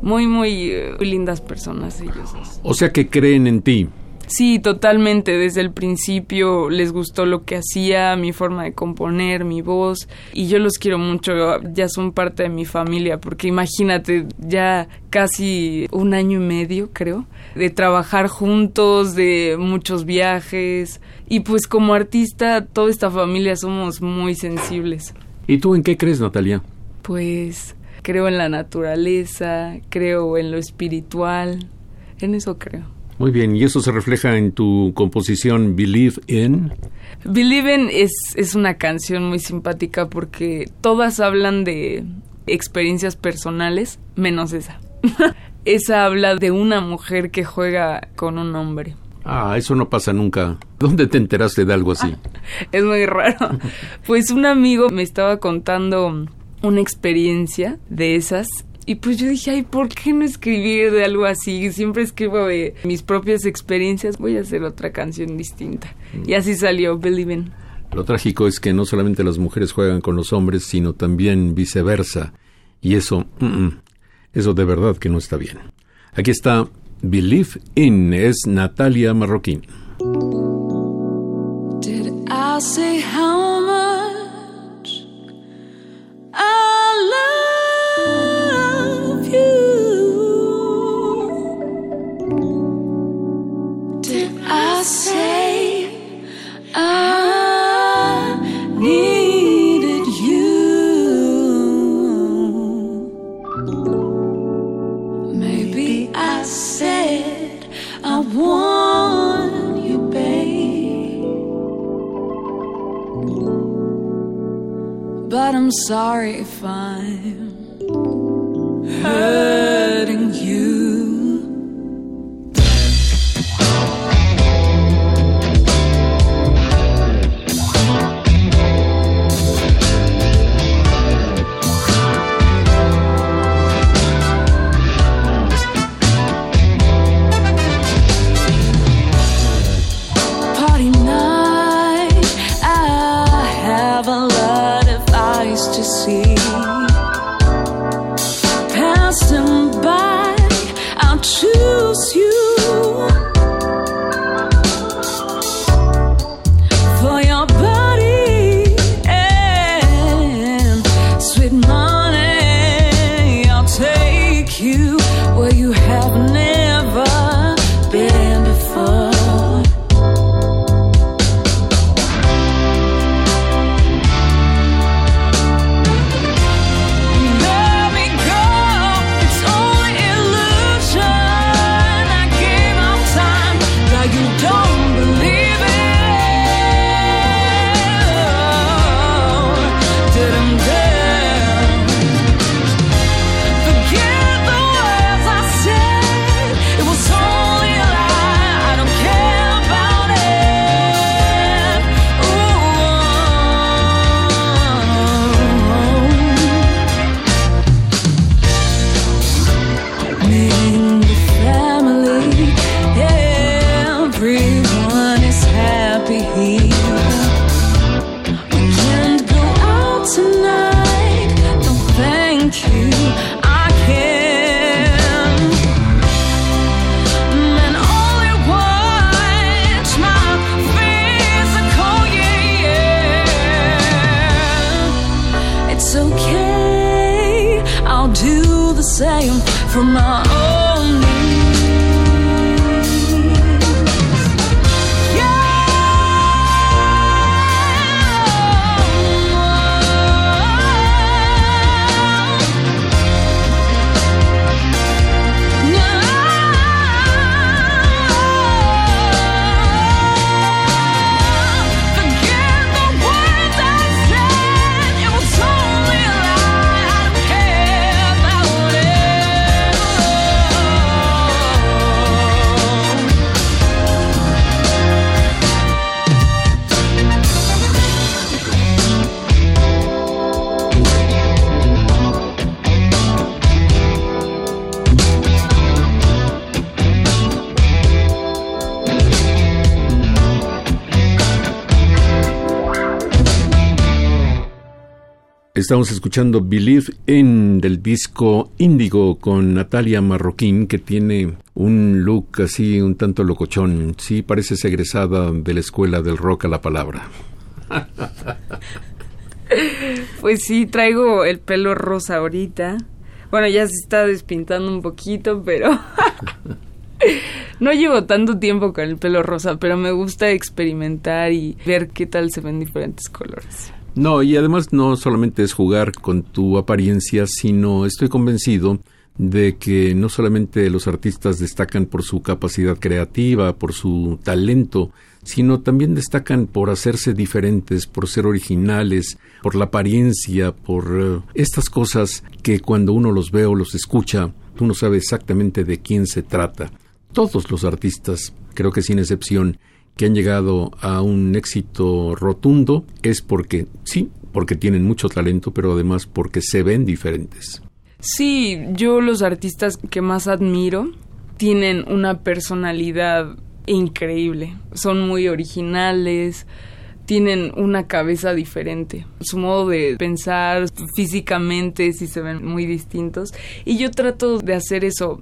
Muy, muy, eh, lindas personas ellos. O sea que creen en ti. Sí, totalmente. Desde el principio les gustó lo que hacía, mi forma de componer, mi voz. Y yo los quiero mucho. Ya son parte de mi familia. Porque imagínate, ya casi un año y medio, creo, de trabajar juntos, de muchos viajes. Y pues como artista, toda esta familia somos muy sensibles. ¿Y tú en qué crees, Natalia? Pues creo en la naturaleza, creo en lo espiritual. En eso creo. Muy bien, ¿y eso se refleja en tu composición Believe in? Believe in es, es una canción muy simpática porque todas hablan de experiencias personales, menos esa. [LAUGHS] esa habla de una mujer que juega con un hombre. Ah, eso no pasa nunca. ¿Dónde te enteraste de algo así? [LAUGHS] es muy raro. [LAUGHS] Pues un amigo me estaba contando una experiencia de esas y pues yo dije, ay, ¿por qué no escribir de algo así? Siempre escribo de mis propias experiencias, voy a hacer otra canción distinta. Mm. Y así salió Believe In. Lo trágico es que no solamente las mujeres juegan con los hombres, sino también viceversa. Y eso, eso de verdad que no está bien. Aquí está Believe In, es Natalia Marroquín. Did I say how much say I needed you. Maybe I said I want you, babe. But I'm sorry if I'm hurting you. Estamos escuchando Believe in del disco Índigo con Natalia Marroquín que tiene un look así un tanto locochón. Sí, parece egresada de la escuela del rock a la palabra. [LAUGHS] Pues sí, traigo el pelo rosa ahorita. Bueno, ya se está despintando un poquito, pero [LAUGHS] no llevo tanto tiempo con el pelo rosa, pero me gusta experimentar y ver qué tal se ven diferentes colores. No, y además no solamente es jugar con tu apariencia, sino estoy convencido de que no solamente los artistas destacan por su capacidad creativa, por su talento, sino también destacan por hacerse diferentes, por ser originales, por la apariencia, por eh, estas cosas que cuando uno los ve o los escucha, uno sabe exactamente de quién se trata. Todos los artistas, creo que sin excepción, que han llegado a un éxito rotundo es porque, sí, porque tienen mucho talento, pero además porque se ven diferentes. Sí, yo los artistas que más admiro tienen una personalidad increíble. Son muy originales, tienen una cabeza diferente. Su modo de pensar físicamente sí se ven muy distintos. Y yo trato de hacer eso,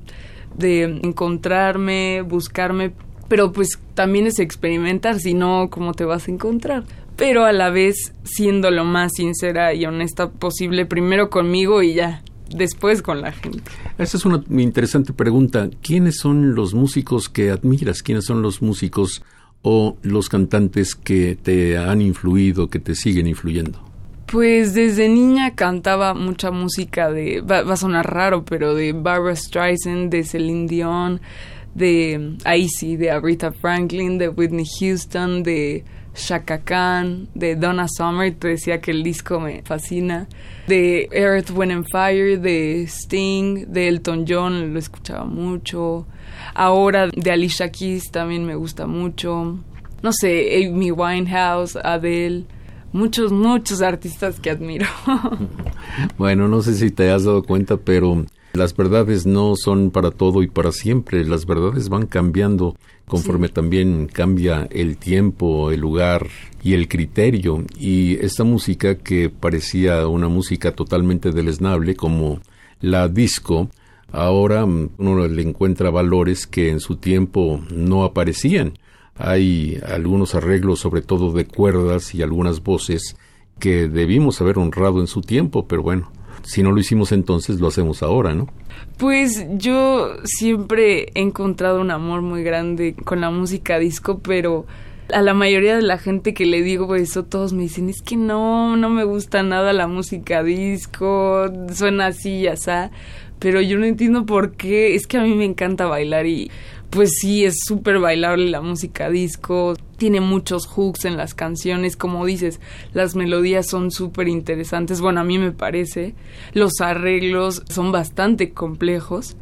de encontrarme, buscarme, pero pues también es experimentar, si no, ¿cómo te vas a encontrar? Pero a la vez siendo lo más sincera y honesta posible, primero conmigo y ya, después con la gente. Esa es una interesante pregunta. ¿Quiénes son los músicos que admiras? ¿Quiénes son los músicos o los cantantes que te han influido, que te siguen influyendo? Pues desde niña cantaba mucha música de, va, va a sonar raro, pero de Barbara Streisand, de Celine Dion, de ahí sí, de Aretha Franklin, de Whitney Houston, de Shaka Khan, de Donna Summer, te decía que el disco me fascina, de Earth, Wind and Fire, de Sting, de Elton John, lo escuchaba mucho, ahora de Alicia Keys también me gusta mucho, no sé, Amy Winehouse, Adele, muchos, muchos artistas que admiro. [LAUGHS] Bueno, no sé si te has dado cuenta, pero las verdades no son para todo y para siempre. Las verdades van cambiando conforme también cambia el tiempo, el lugar y el criterio. Y esta música que parecía una música totalmente deleznable como la disco, ahora uno le encuentra valores que en su tiempo no aparecían. Hay algunos arreglos, sobre todo de cuerdas y algunas voces que debimos haber honrado en su tiempo, pero bueno, si no lo hicimos entonces, lo hacemos ahora, ¿no? Pues yo siempre he encontrado un amor muy grande con la música disco, pero a la mayoría de la gente que le digo eso, todos me dicen, es que no, no me gusta nada la música disco, suena así, ya está. Pero yo no entiendo por qué, es que a mí me encanta bailar y pues sí, es súper bailable la música disco, tiene muchos hooks en las canciones, como dices, las melodías son súper interesantes, bueno, a mí me parece, los arreglos son bastante complejos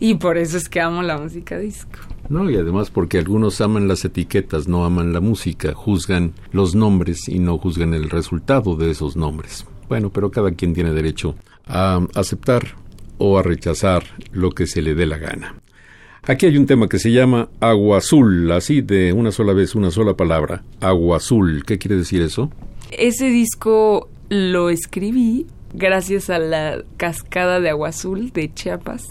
y por eso es que amo la música disco. No, y además porque algunos aman las etiquetas, no aman la música, juzgan los nombres y no juzgan el resultado de esos nombres. Bueno, pero cada quien tiene derecho a aceptar o a rechazar lo que se le dé la gana. Aquí hay un tema que se llama Agua Azul, así de una sola vez, una sola palabra. Agua Azul. ¿Qué quiere decir eso? Ese disco lo escribí gracias a la cascada de agua azul de Chiapas.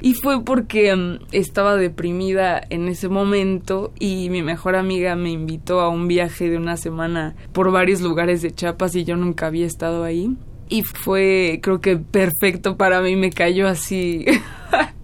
Y fue porque mm, estaba deprimida en ese momento y mi mejor amiga me invitó a un viaje de una semana por varios lugares de Chiapas y yo nunca había estado ahí. Y fue, creo que perfecto para mí, me cayó así [LAUGHS]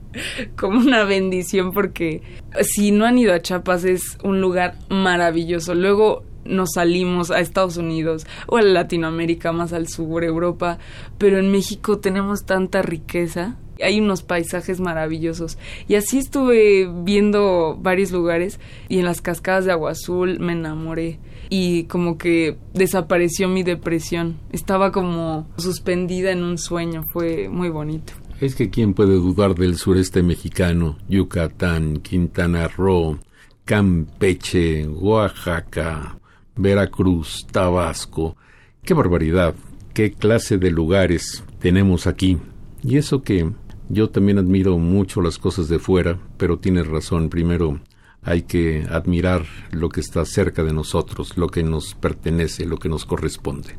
como una bendición porque si no han ido a Chiapas es un lugar maravilloso. Luego nos salimos a Estados Unidos o a Latinoamérica, más al sur, Europa, pero en México tenemos tanta riqueza. Hay unos paisajes maravillosos. Y así estuve viendo varios lugares y en las cascadas de Agua Azul me enamoré y como que desapareció mi depresión. Estaba como suspendida en un sueño, fue muy bonito. Es que quién puede dudar del sureste mexicano, Yucatán, Quintana Roo, Campeche, Oaxaca, Veracruz, Tabasco. ¡Qué barbaridad! ¿Qué clase de lugares tenemos aquí? Y eso que yo también admiro mucho las cosas de fuera, pero tienes razón, primero hay que admirar lo que está cerca de nosotros, lo que nos pertenece, lo que nos corresponde.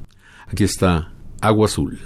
Aquí está Agua Azul.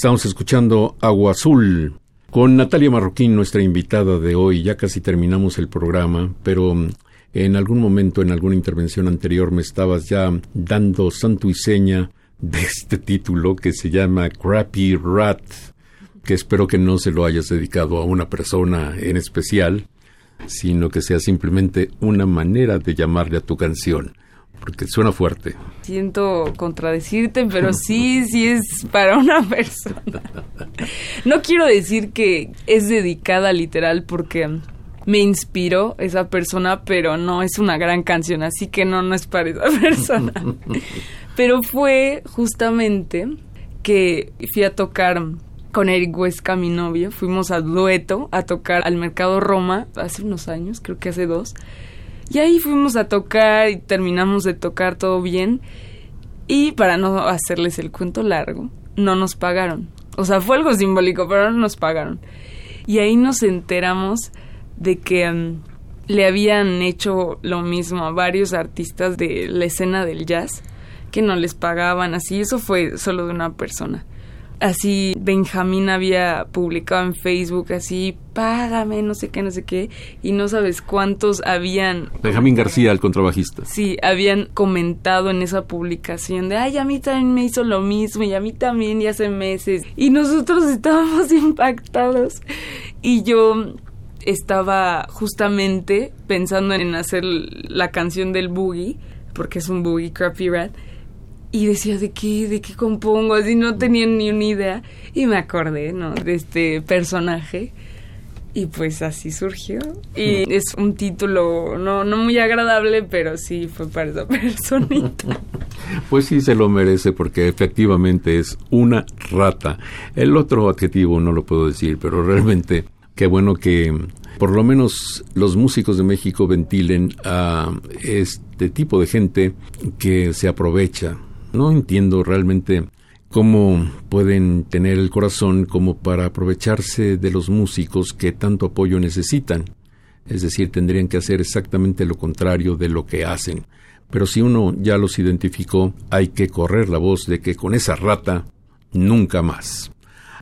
Estamos escuchando Agua Azul con Natalia Marroquín, nuestra invitada de hoy. Ya casi terminamos el programa, pero mm, en algún momento, en alguna intervención anterior, me estabas ya dando santo y seña de este título que se llama Crappy Rat, que espero que no se lo hayas dedicado a una persona en especial, sino que sea simplemente una manera de llamarle a tu canción, porque suena fuerte. Siento contradecirte, pero [LAUGHS] sí, sí es para una persona. No quiero decir que es dedicada literal porque me inspiró esa persona, pero no es una gran canción, así que no, no es para esa [LAUGHS] persona. Pero fue justamente que fui a tocar con Eric Huesca, mi novio, fuimos a dueto a tocar al Mercado Roma hace unos años, creo que hace dos. Y ahí fuimos a tocar y terminamos de tocar todo bien. Y para no hacerles el cuento largo, no nos pagaron. O sea, fue algo simbólico, pero no nos pagaron. Y ahí nos enteramos de que mm, le habían hecho lo mismo a varios artistas de la escena del jazz, que no les pagaban así. Eso fue solo de una persona así Benjamín había publicado en Facebook así, págame, no sé qué, no sé qué, y no sabes cuántos habían... Benjamín García, el contrabajista. Sí, habían comentado en esa publicación de, ay, a mí también me hizo lo mismo y a mí también y hace meses. Y nosotros estábamos [LAUGHS] impactados. Y yo estaba justamente pensando en hacer la canción del boogie, porque es un boogie crappy rat y decía de qué, de qué compongo, así no tenía ni una idea y me acordé, ¿no? De este personaje y pues así surgió y es un título no no muy agradable, pero sí fue para esa [LAUGHS] personita. Pues sí se lo merece porque efectivamente es una rata. El otro adjetivo no lo puedo decir, pero realmente qué bueno que por lo menos los músicos de México ventilen a este tipo de gente que se aprovecha no entiendo realmente cómo pueden tener el corazón como para aprovecharse de los músicos que tanto apoyo necesitan. Es decir, tendrían que hacer exactamente lo contrario de lo que hacen. Pero si uno ya los identificó, hay que correr la voz de que con esa rata nunca más.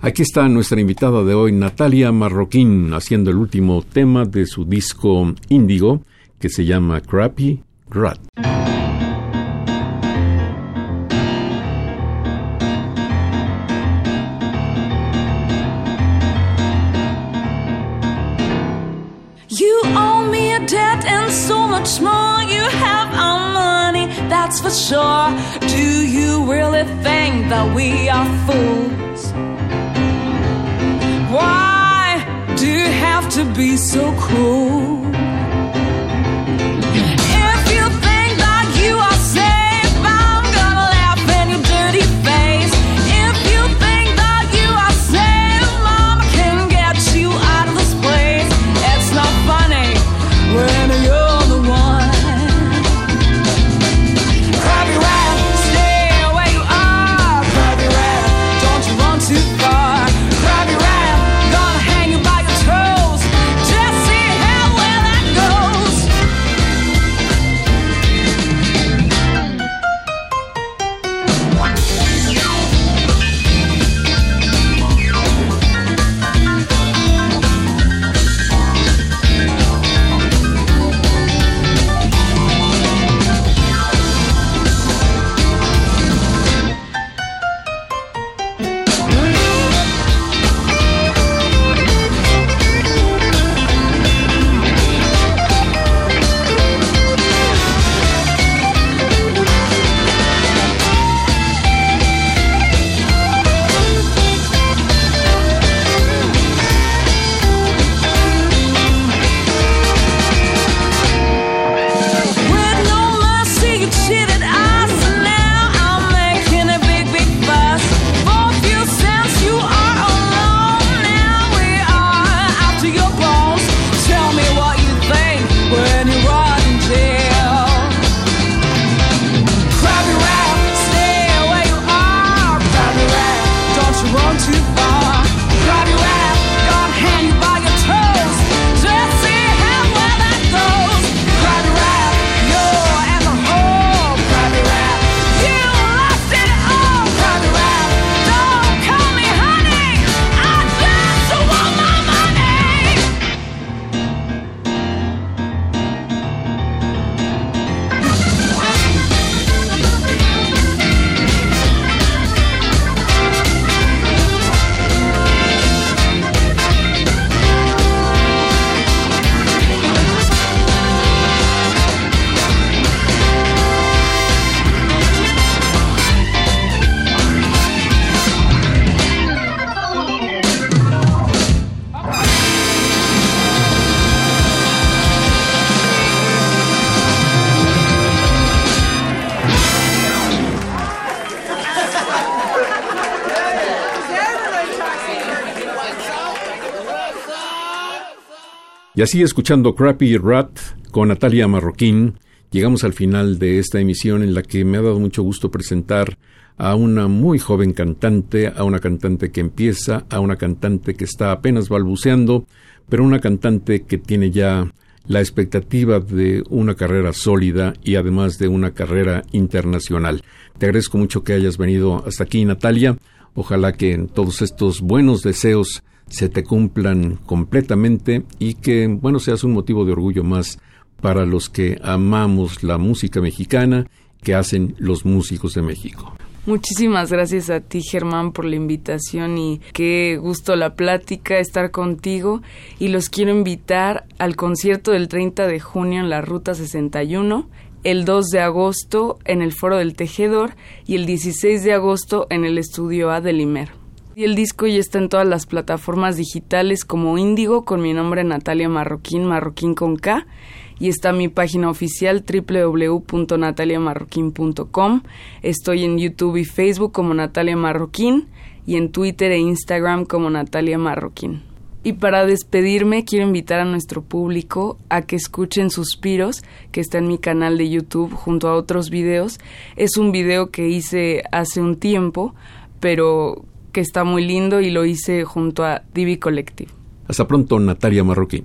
Aquí está nuestra invitada de hoy, Natalia Marroquín, haciendo el último tema de su disco Índigo, que se llama Crappy Rat. For sure. Do you really think that we are fools? Why do you have to be so cruel? Y así, escuchando Crappy Rat con Natalia Marroquín, llegamos al final de esta emisión en la que me ha dado mucho gusto presentar a una muy joven cantante, a una cantante que empieza, a una cantante que está apenas balbuceando, pero una cantante que tiene ya la expectativa de una carrera sólida y además de una carrera internacional. Te agradezco mucho que hayas venido hasta aquí, Natalia. Ojalá que todos estos buenos deseos se te cumplan completamente y que, bueno, seas un motivo de orgullo más para los que amamos la música mexicana que hacen los músicos de México. Muchísimas gracias a ti, Germán, por la invitación y qué gusto la plática, estar contigo. Y los quiero invitar al concierto del 30 de junio en la Ruta 61, el 2 de agosto en el Foro del Tejedor y el 16 de agosto en el Estudio A de Limer. Y el disco ya está en todas las plataformas digitales como Índigo con mi nombre Natalia Marroquín, Marroquín con K y está mi página oficial www.nataliamarroquín.com. Estoy en YouTube y Facebook como Natalia Marroquín y en Twitter e Instagram como Natalia Marroquín. Y para despedirme quiero invitar a nuestro público a que escuchen Suspiros, que está en mi canal de YouTube junto a otros videos. Es un video que hice hace un tiempo, pero que está muy lindo y lo hice junto a Divi Collective. Hasta pronto, Natalia Marroquín.